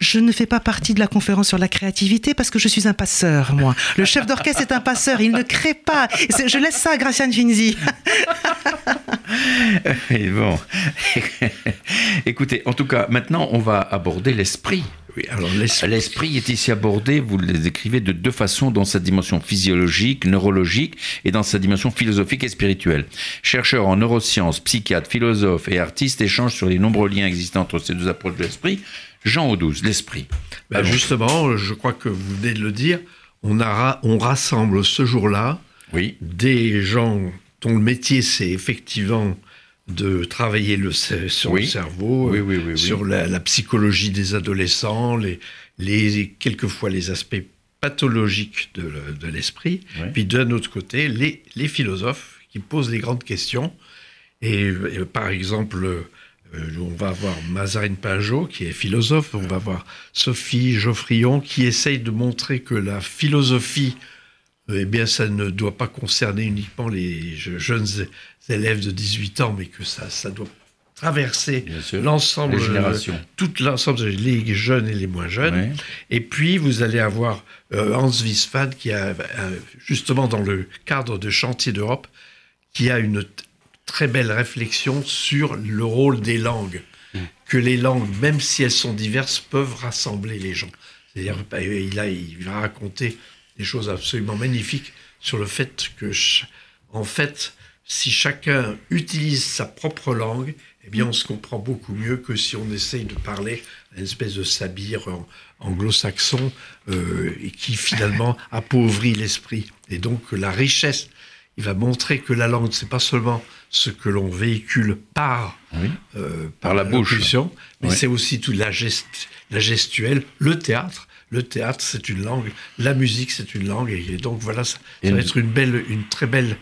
Je ne fais pas partie de la conférence sur la créativité parce que je suis un passeur, moi. Le chef d'orchestre est un passeur, il ne crée pas. Je laisse ça à Graciane Finzi. bon. Écoutez, en tout cas, maintenant, on va aborder l'esprit alors l'esprit est ici abordé, vous le décrivez de deux façons, dans sa dimension physiologique, neurologique et dans sa dimension philosophique et spirituelle. Chercheurs en neurosciences, psychiatres, philosophes et artistes échangent sur les nombreux liens existants entre ces deux approches de l'esprit. Jean Audouze, l'esprit. Ben justement, je crois que vous venez de le dire, on, on rassemble ce jour-là oui. des gens dont le métier c'est effectivement de travailler le, sur le cerveau, sur la, psychologie des adolescents, les, les, quelquefois les aspects pathologiques de, l'esprit, puis d'un autre côté, les, les, philosophes qui posent les grandes questions. Et, par exemple, euh, on va avoir Mazarine Pajot, qui est philosophe, on va voir Sophie Geoffrion, qui essaye de montrer que la philosophie eh bien, ça ne doit pas concerner uniquement les jeunes élèves de 18 ans, mais que ça, ça doit traverser l'ensemble, tout l'ensemble, les jeunes et les moins jeunes. Et puis, vous allez avoir euh, Hans Wiesmann, qui a, euh, justement dans le cadre de Chantier d'Europe, qui a une très belle réflexion sur le rôle des langues. Que les langues, même si elles sont diverses, peuvent rassembler les gens. C'est-à-dire, il, a, il va raconter des choses absolument magnifiques sur le fait que, en fait, si chacun utilise sa propre langue, eh bien, on se comprend beaucoup mieux que si on essaye de parler une espèce de sabir anglo-saxon euh, et qui finalement appauvrit l'esprit. Et donc, la richesse, il va montrer que la langue, c'est pas seulement ce que l'on véhicule par, euh, par, la bouche, mais c'est aussi la, gest, la gestuelle, le théâtre le théâtre, c'est une langue, la musique, c'est une langue, et, donc voilà, ça, ça va être une belle, une très belle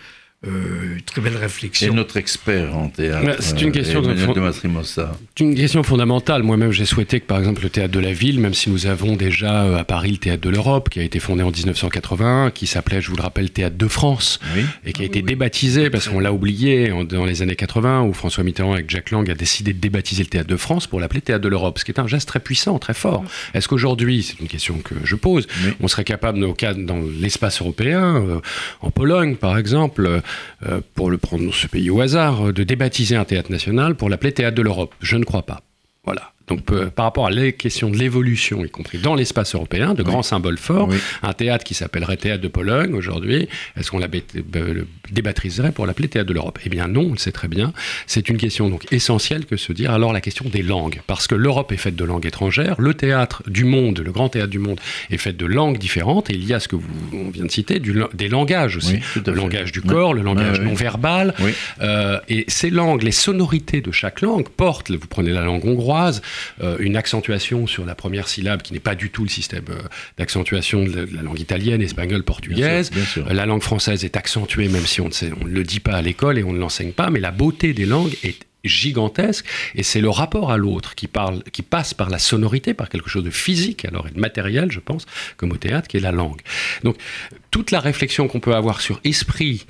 euh, une très belle réflexion. Et notre expert en théâtre. C'est une question de, de une question fondamentale. Moi-même, j'ai souhaité que, par exemple, le théâtre de la ville, même si nous avons déjà euh, à Paris le théâtre de l'Europe, qui a été fondé en 1981, qui s'appelait, je vous le rappelle, théâtre de France, et qui a été débaptisé parce qu'on l'a oublié dans les années 80, où François Mitterrand avec Jacques Lang a décidé de débaptiser le théâtre de France pour l'appeler théâtre de l'Europe, ce qui est un geste très puissant, très fort. Est-ce qu'aujourd'hui, c'est une question que je pose, on serait capable, dans l'espace européen, euh, en Pologne par exemple, euh, pour le prendre ce pays au hasard, de débaptiser un théâtre national pour l'appeler théâtre de l'Europe. Je ne crois pas. Voilà. Donc, euh, par rapport à la question de l'évolution, y compris dans l'espace européen, de grands symboles forts, un théâtre qui s'appellerait Théâtre de Pologne aujourd'hui, est-ce qu'on la débattriserait pour l'appeler Théâtre de l'Europe? Eh bien non, on le sait très bien. C'est une question donc essentielle que se dire alors la question des langues, parce que l'Europe est faite de langues étrangères, le théâtre du monde, le grand théâtre du monde, est fait de langues différentes, et il y a ce que vous on vient de citer, du, des langages aussi, le langage du corps, le langage non verbal, euh, et ces langues, les sonorités de chaque langue portent. Vous prenez la langue hongroise. Euh, une accentuation sur la première syllabe qui n'est pas du tout le système euh, d'accentuation de, la langue italienne, espagnole, portugaise. Euh, la langue française est accentuée, même si on ne, le dit pas à l'école et on ne l'enseigne pas, mais la beauté des langues est gigantesque et c'est le rapport à l'autre qui parle qui passe par la sonorité par quelque chose de physique alors et de matériel je pense comme au théâtre qui est la langue donc toute la réflexion qu'on peut avoir sur esprit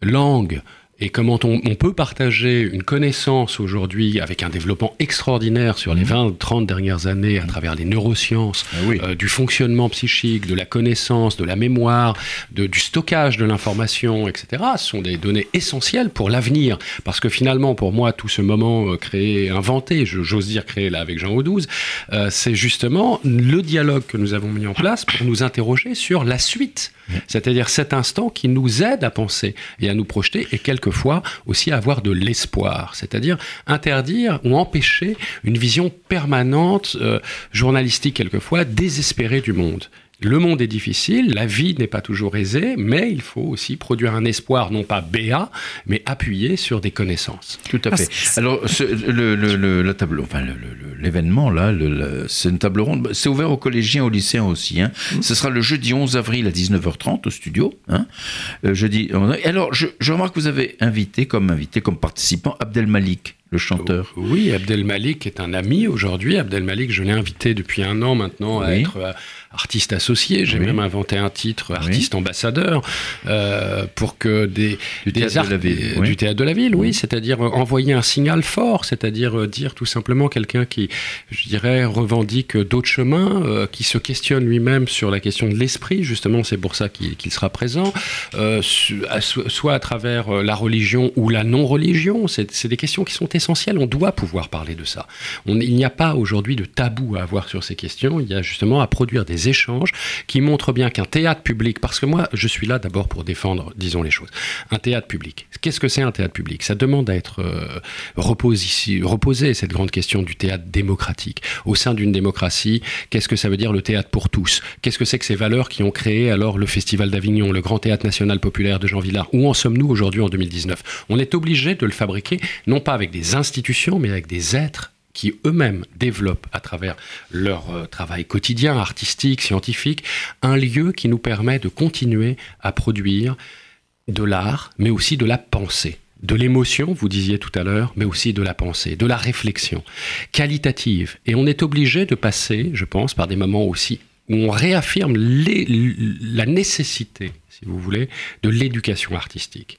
langue et comment on, peut partager une connaissance aujourd'hui avec un développement extraordinaire sur les 20-30 mmh. dernières années à travers les neurosciences, ah euh, du fonctionnement psychique, de la connaissance, de la mémoire, de, du stockage de l'information, etc. Ce sont des données essentielles pour l'avenir. Parce que finalement, pour moi, tout ce moment euh, créé, inventé, j'ose dire créé là avec Jean Audouze, euh, c'est justement le dialogue que nous avons mis en place pour nous interroger sur la suite. C'est-à-dire cet instant qui nous aide à penser et à nous projeter et quelque fois aussi avoir de l'espoir, c'est-à-dire interdire ou empêcher une vision permanente, euh, journalistique quelquefois, désespérée du monde. Le monde est difficile, la vie n'est pas toujours aisée, mais il faut aussi produire un espoir, non pas béat, mais appuyé sur des connaissances. Tout à fait. Alors, le, le, la table, enfin, l'événement, là, c'est une table ronde. C'est ouvert aux collégiens, aux lycéens aussi. Hein. Mmh. Ce sera le jeudi 11 avril à 19h30 au studio. Hein. Euh, jeudi. Alors, je, je remarque que vous avez invité comme invité, comme participant, Abdel Malik le chanteur. Oui, Abdel Malik est un ami aujourd'hui. Abdel Malik, je l'ai invité depuis un an maintenant à être euh, artiste associé. J'ai même inventé un titre, artiste ambassadeur, euh, pour que des, du, théâtre de la ville, du théâtre de la ville, oui, c'est-à-dire envoyer un signal fort, c'est-à-dire euh, dire tout simplement quelqu'un qui, je dirais, revendique d'autres chemins, qui se questionne lui-même sur la question de l'esprit. Justement, c'est pour ça qu'il sera présent, soit à travers la religion ou la non-religion. C'est des questions qui sont essentiel, on doit pouvoir parler de ça. il n'y a pas aujourd'hui de tabou à avoir sur ces questions, il y a justement à produire des échanges qui montrent bien qu'un théâtre public, parce que moi je suis là d'abord pour défendre, disons les choses, un théâtre public. Qu'est-ce que c'est un théâtre public? Ça demande à être euh, reposé, reposé, cette grande question du théâtre démocratique. Au sein d'une démocratie, qu'est-ce que ça veut dire le théâtre pour tous? Qu'est-ce que c'est que ces valeurs qui ont créé alors le Festival d'Avignon, le Grand Théâtre National Populaire de Jean Villard? Où en sommes-nous aujourd'hui en 2019 On est obligé de le fabriquer, non pas avec des institutions, mais avec des êtres qui eux-mêmes développent à travers leur euh, travail quotidien, artistique, scientifique, un lieu qui nous permet de continuer à produire de l'art, mais aussi de la pensée de l'émotion, vous disiez tout à l'heure, mais aussi de la pensée, de la réflexion qualitative. Et on est obligé de passer, je pense, par des moments aussi où on réaffirme la nécessité, si vous voulez, de l'éducation artistique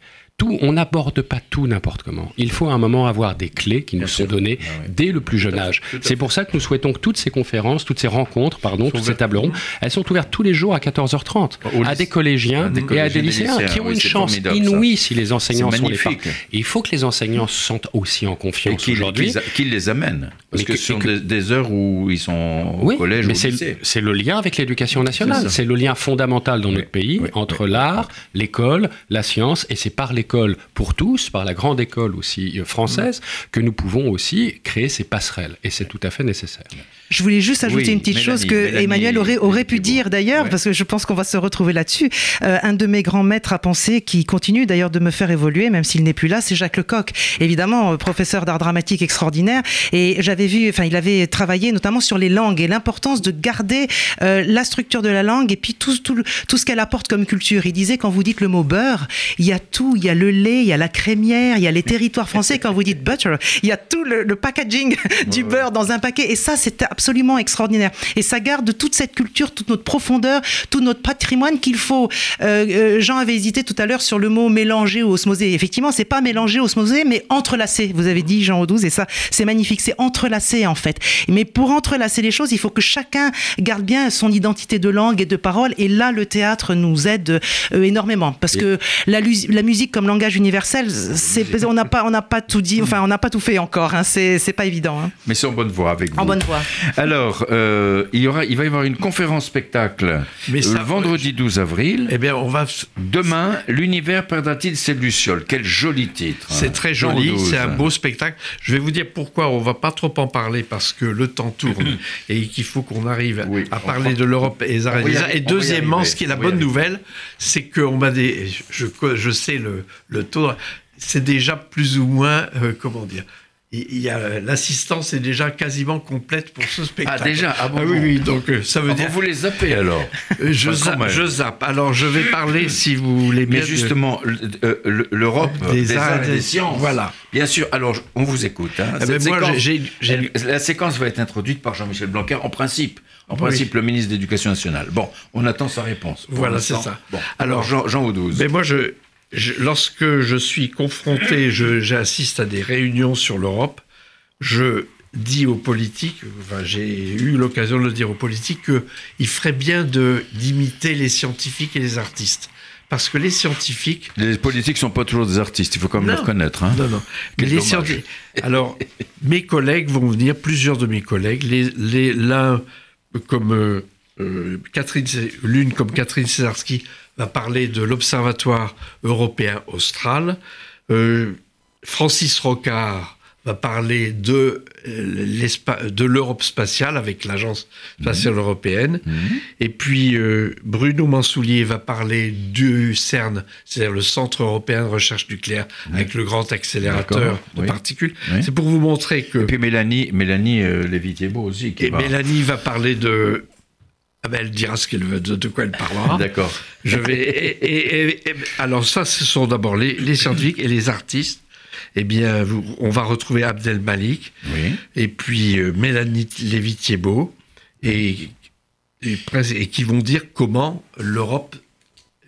on n'aborde pas tout n'importe comment. Il faut à un moment avoir des clés qui nous sont données ah dès le plus jeune âge. C'est pour ça que nous souhaitons que toutes ces conférences, toutes ces rencontres, pardon, toutes ces tables rondes, elles sont ouvertes tous les jours à 14h30 à des collégiens, et à des lycéens, qui ont une chance inouïe si les enseignants sont les parents. Il faut que les enseignants se sentent aussi en confiance aujourd'hui. Qu'ils les amènent. Parce que, ce sont des, heures où ils sont au collège ou au lycée. C'est le lien avec l'éducation nationale. C'est le lien fondamental dans notre pays entre l'art, l'école, la science, et c'est par l'école pour tous, par la grande école aussi euh, française, que nous pouvons aussi créer ces passerelles. Et c'est tout à fait nécessaire. Je voulais juste ajouter une petite chose que Emmanuel aurait, aurait pu dire d'ailleurs, parce que je pense qu'on va se retrouver là-dessus. Euh, un de mes grands maîtres à penser, qui continue d'ailleurs de me faire évoluer, même s'il n'est plus là, c'est Jacques Lecoq. Évidemment, euh, professeur d'art dramatique extraordinaire. Et j'avais vu, enfin, il avait travaillé notamment sur les langues et l'importance de garder la structure de la langue et puis tout, tout, tout ce qu'elle apporte comme culture. Il disait, quand vous dites le mot beurre, il y a tout, il y a le lait, il y a la crémière, il y a les territoires français. Quand vous dites butter, il y a tout le, packaging du beurre dans un paquet. Et ça, c'est absolument extraordinaire. Et ça garde toute cette culture, toute notre profondeur, tout notre patrimoine qu'il faut. Euh, euh, Jean avait hésité tout à l'heure sur le mot mélanger ou osmoser. Effectivement, c'est pas mélanger, osmoser, mais entrelacer. Vous avez dit, Jean Audouze, et ça, c'est magnifique. C'est entrelacer, en fait. Mais pour entrelacer les choses, il faut que chacun garde bien son identité de langue et de parole. Et là, le théâtre nous aide euh, énormément. Parce que la, la musique comme langage universel, on n'a pas, on n'a pas tout dit, enfin, on n'a pas tout fait encore. Hein, c'est pas évident. Hein. Mais c'est en bonne voie avec vous. En bonne voie. Alors, euh, il y aura, il va y avoir une conférence spectacle le euh, vendredi 12 avril. Eh bien, on va. Demain, l'univers perdra-t-il ses lucioles? Quel joli titre. C'est hein. très joli, c'est un beau spectacle. Je vais vous dire pourquoi on va pas trop en parler parce que le temps tourne et qu'il faut qu'on arrive à parler de l'Europe et Et deuxièmement, ce qui est la bonne nouvelle, c'est qu'on m'a des, je, je sais le, le tour, c'est déjà plus ou moins, euh, comment dire, il y a l'assistance est déjà quasiment complète pour ce spectacle. Ah déjà ah, bon, ah oui oui donc euh, ça veut ah, dire vous les zappez alors. Euh, je, zappe, je zappe. Alors je vais parler si vous voulez bien. Mais justement l'Europe des, arts et des sciences. Voilà. Bien sûr. Alors on vous écoute. Hein. Eh ben, moi, la séquence va être introduite par Jean-Michel Blanquer en principe. En principe, le ministre de l'Éducation nationale. Bon, on attend sa réponse. Voilà, c'est ça. Bon, alors Jean, Jean Audouze. Mais moi, je, lorsque je suis confronté, j'assiste à des réunions sur l'Europe, je dis aux politiques, enfin, j'ai eu l'occasion de le dire aux politiques, qu'il ferait bien d'imiter les scientifiques et les artistes. Parce que les scientifiques... Les politiques ne sont pas toujours des artistes, il faut quand même le reconnaître. Hein. Non, non. Mais les scientifiques... Alors, mes collègues vont venir, plusieurs de mes collègues, l'un comme euh, euh, Catherine, l'une comme Catherine Cesarski va parler de l'Observatoire européen austral. Euh, Francis Rocard va parler de, euh, de l'Europe spatiale avec l'Agence spatiale européenne. Mhm. Et puis euh, Bruno Mansoulier va parler du CERN, c'est-à-dire le Centre européen de recherche nucléaire, avec le grand accélérateur de oui. particules. Oui. C'est pour vous montrer que... Et puis Mélanie, Mélanie euh, Lévy-Thiébaut aussi. Qui Et va- Mélanie va parler de... Ah ben, elle dira ce qu'elle veut, de, quoi elle parlera. D'accord. Je vais. et- et- et- et- alors ça, ce sont d'abord les, les scientifiques et les artistes. Eh bien, vous- on va retrouver Abdel Malik Oui. et puis euh, Mélanie Lévy-Thiébaut et, qui vont dire comment l'Europe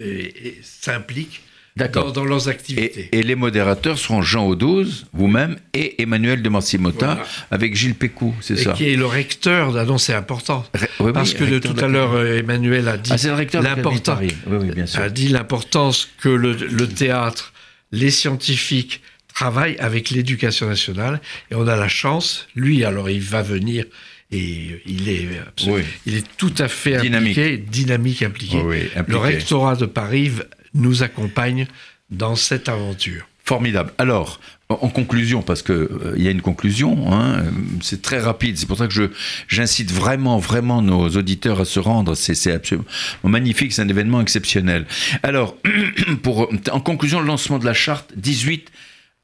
euh, s'implique. Dans, dans leurs activités. Et, et les modérateurs seront Jean Audouze, vous-même, et Emmanuel de Morcimota, Voilà. avec Gilles Pécou, c'est ça qui est le recteur, ah non, c'est important. Ré- oui, oui, Parce que de tout à l'heure, euh, Emmanuel a dit Ah, de l'important, Paris. Oui, dit l'importance que le, le théâtre, les scientifiques travaillent avec l'éducation nationale. Et on a la chance, lui, alors il va venir et il est, absolument- Oui. il est tout à fait Dynamique. impliqué, dynamique, impliqué. Oui, oui, impliqué. Le rectorat de Paris nous accompagne dans cette aventure. Formidable. Alors, en conclusion, parce que euh, y a une conclusion, hein, c'est très rapide. C'est pour ça que je j'incite vraiment, vraiment nos auditeurs à se rendre. C'est absolument magnifique. C'est un événement exceptionnel. Alors, pour en conclusion, le lancement de la charte 18.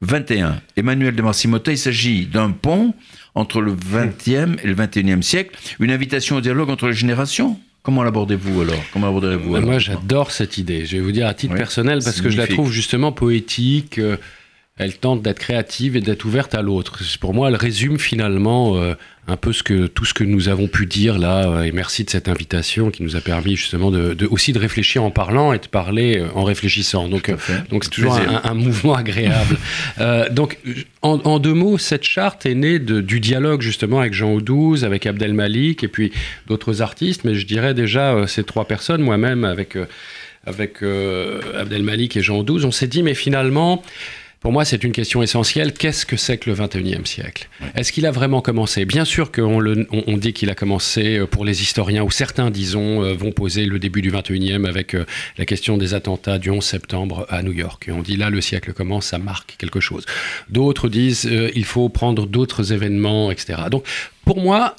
21. Emmanuel de Marcimota, il s'agit d'un pont entre le 20e et le 21e siècle, une invitation au dialogue entre les générations. Comment l'abordez-vous alors? Comment l'aborderez-vous alors Moi, j'adore cette idée. Je vais vous dire à titre Oui, personnel parce que je la trouve justement poétique. Elle tente d'être créative et d'être ouverte à l'autre. Pour moi, elle résume finalement euh, un peu ce que, tout ce que nous avons pu dire là. euh, Et merci de cette invitation qui nous a permis justement de, de- aussi de réfléchir en parlant et de parler euh, en réfléchissant. Donc, donc c'est toujours un, un mouvement agréable. Euh, donc, en, en deux mots, cette charte est née de- du dialogue justement avec Jean Audouze, avec Abdel Malik et puis d'autres artistes. Mais je dirais déjà euh, ces trois personnes, moi-même avec avec euh, Abdel Malik et Jean Audouze, on s'est dit mais finalement. Pour moi, c'est une question essentielle. Qu'est-ce que c'est que le 21e siècle? Est-ce qu'il a vraiment commencé? Bien sûr qu'on le- on, on dit qu'il a commencé euh, pour les historiens, ou certains, disons, euh, vont poser le début du 21e avec euh, la question des attentats du 11 septembre à New York. Et on dit là, le siècle commence, ça marque quelque chose. D'autres disent euh, il faut prendre d'autres événements, etc. Donc, pour moi,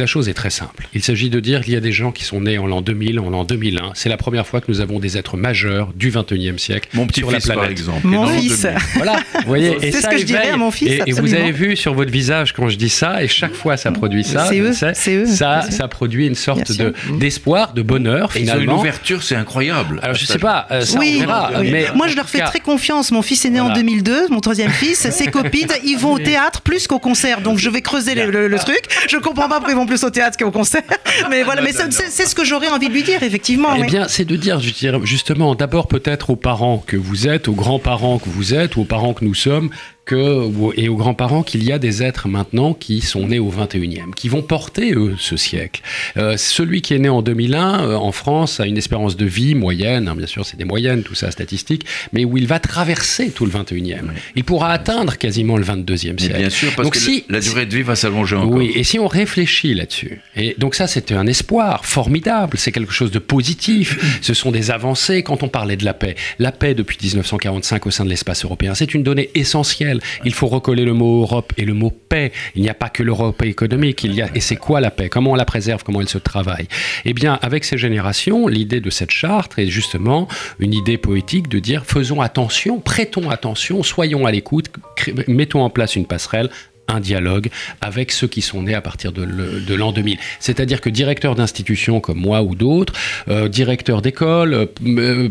la chose est très simple. Il s'agit de dire qu'il y a des gens qui sont nés en l'an 2000, en l'an 2001. C'est la première fois que nous avons des êtres majeurs du 21e siècle Mon petit sur la fils, par planète. exemple. Mon fils. 2000. Voilà, vous voyez. C'est ce que je dirais à mon fils, Et, et vous avez vu sur votre visage quand je dis ça, et chaque fois ça produit ça. C'est eux, c'est eux, Ça, ça produit une sorte de d'espoir, de bonheur Et finalement. ouverture, c'est incroyable. Alors je sais pas, euh, ça oui, on verra. oui. Mais moi je leur fais cas, très confiance. Mon fils est né en Voilà. 2002, mon troisième fils. Ses copines, ils vont au théâtre plus qu'au concert. Donc je vais creuser le, le- le truc. Je comprends pas pourquoi ils vont plus au théâtre qu'au concert. Mais voilà, mais c'est- ce que j'aurais envie de lui dire, effectivement. Eh oui. bien, c'est de dire, je dirais, justement, d'abord peut-être aux parents que vous êtes, aux grands-parents que vous êtes, ou aux parents que nous sommes, que, et aux grands-parents qu'il y a des êtres maintenant qui sont nés au 21e, qui vont porter, eux, ce siècle. Euh, celui qui est né en 2001, euh, en France, a une espérance de vie moyenne, hein, bien sûr, c'est des moyennes, tout ça, statistique, mais où il va traverser tout le 21e. Il pourra atteindre quasiment le 22e Mais siècle. bien sûr, parce Donc que si- la durée de vie va s'allonger encore. oui, et si on réfléchit là-dessus, et donc ça c'était un espoir formidable, c'est quelque chose de positif, ce sont des avancées quand on parlait de la paix. La paix depuis 1945 au sein de l'espace européen, c'est une donnée essentielle. Il faut recoller le mot Europe et le mot paix. Il n'y a pas que l'Europe économique, il y a et c'est quoi la paix? Comment on la préserve? Comment elle se travaille? Eh bien, avec ces générations, l'idée de cette charte est justement une idée poétique de dire faisons attention, prêtons attention, soyons à l'écoute, mettons en place une passerelle un dialogue avec ceux qui sont nés à partir de, l'an 2000. C'est-à-dire que directeurs d'institutions comme moi ou d'autres, euh, directeurs d'école, euh, euh,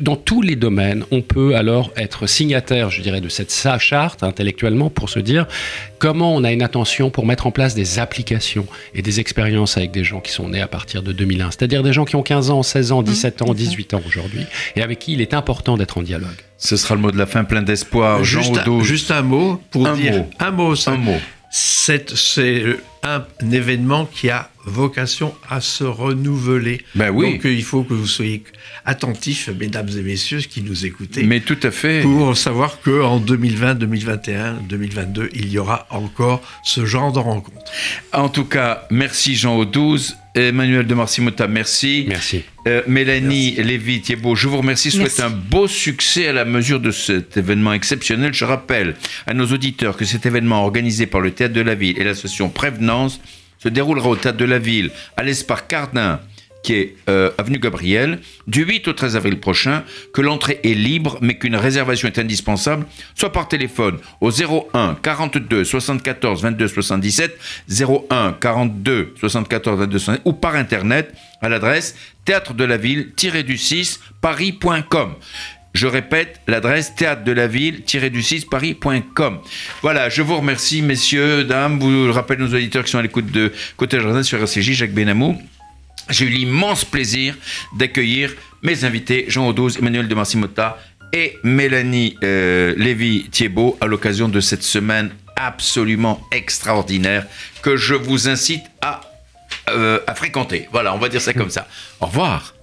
dans tous les domaines, on peut alors être signataire, je dirais, de cette sa charte intellectuellement pour se dire comment on a une attention pour mettre en place des applications et des expériences avec des gens qui sont nés à partir de 2001. C'est-à-dire des gens qui ont 15 ans, 16 ans, 17 ans, 18 ans aujourd'hui, et avec qui il est important d'être en dialogue. Ce sera le mot de la fin, plein d'espoir. Jean juste, juste un mot pour Un dire mot. un mot. Un mot. C'est c'est un, événement qui a vocation à se renouveler. Ben oui. Donc euh, il faut que vous soyez attentifs, mesdames et messieurs, qui nous écoutez, Mais tout à fait. pour savoir qu'en 2020, 2021, 2022, il y aura encore ce genre de rencontre. En tout cas, merci Jean Audouze. Emmanuel de Marcimota, merci. Merci. Euh, Mélanie Lévy-Thiebaud, je vous remercie. Souhaite un beau succès à la mesure de cet événement exceptionnel. Je rappelle à nos auditeurs que cet événement organisé par le Théâtre de la Ville et l'association Prévenance se déroulera au Théâtre de la Ville, à l'Espace Cardin, qui est euh, avenue Gabriel, du 8 au 13 avril prochain, que l'entrée est libre, mais qu'une réservation est indispensable, soit par téléphone au 01 42 74 22 77, 01 42 74 22 77, ou par internet à l'adresse théâtre de la ville-du 6 paris.com. Je répète, l'adresse théâtre de la ville-du 6 paris.com. Voilà, je vous remercie, messieurs, dames. Vous rappelez nos auditeurs qui sont à l'écoute de Côté Jardin sur RCJ, Jacques Benamou. J'ai eu l'immense plaisir d'accueillir mes invités, Jean Audouz, Emmanuel de Marcimota et Mélanie euh, Lévy-Thiebaud à l'occasion de cette semaine absolument extraordinaire que je vous incite à, euh, à fréquenter. Voilà, on va dire ça comme ça. Au revoir.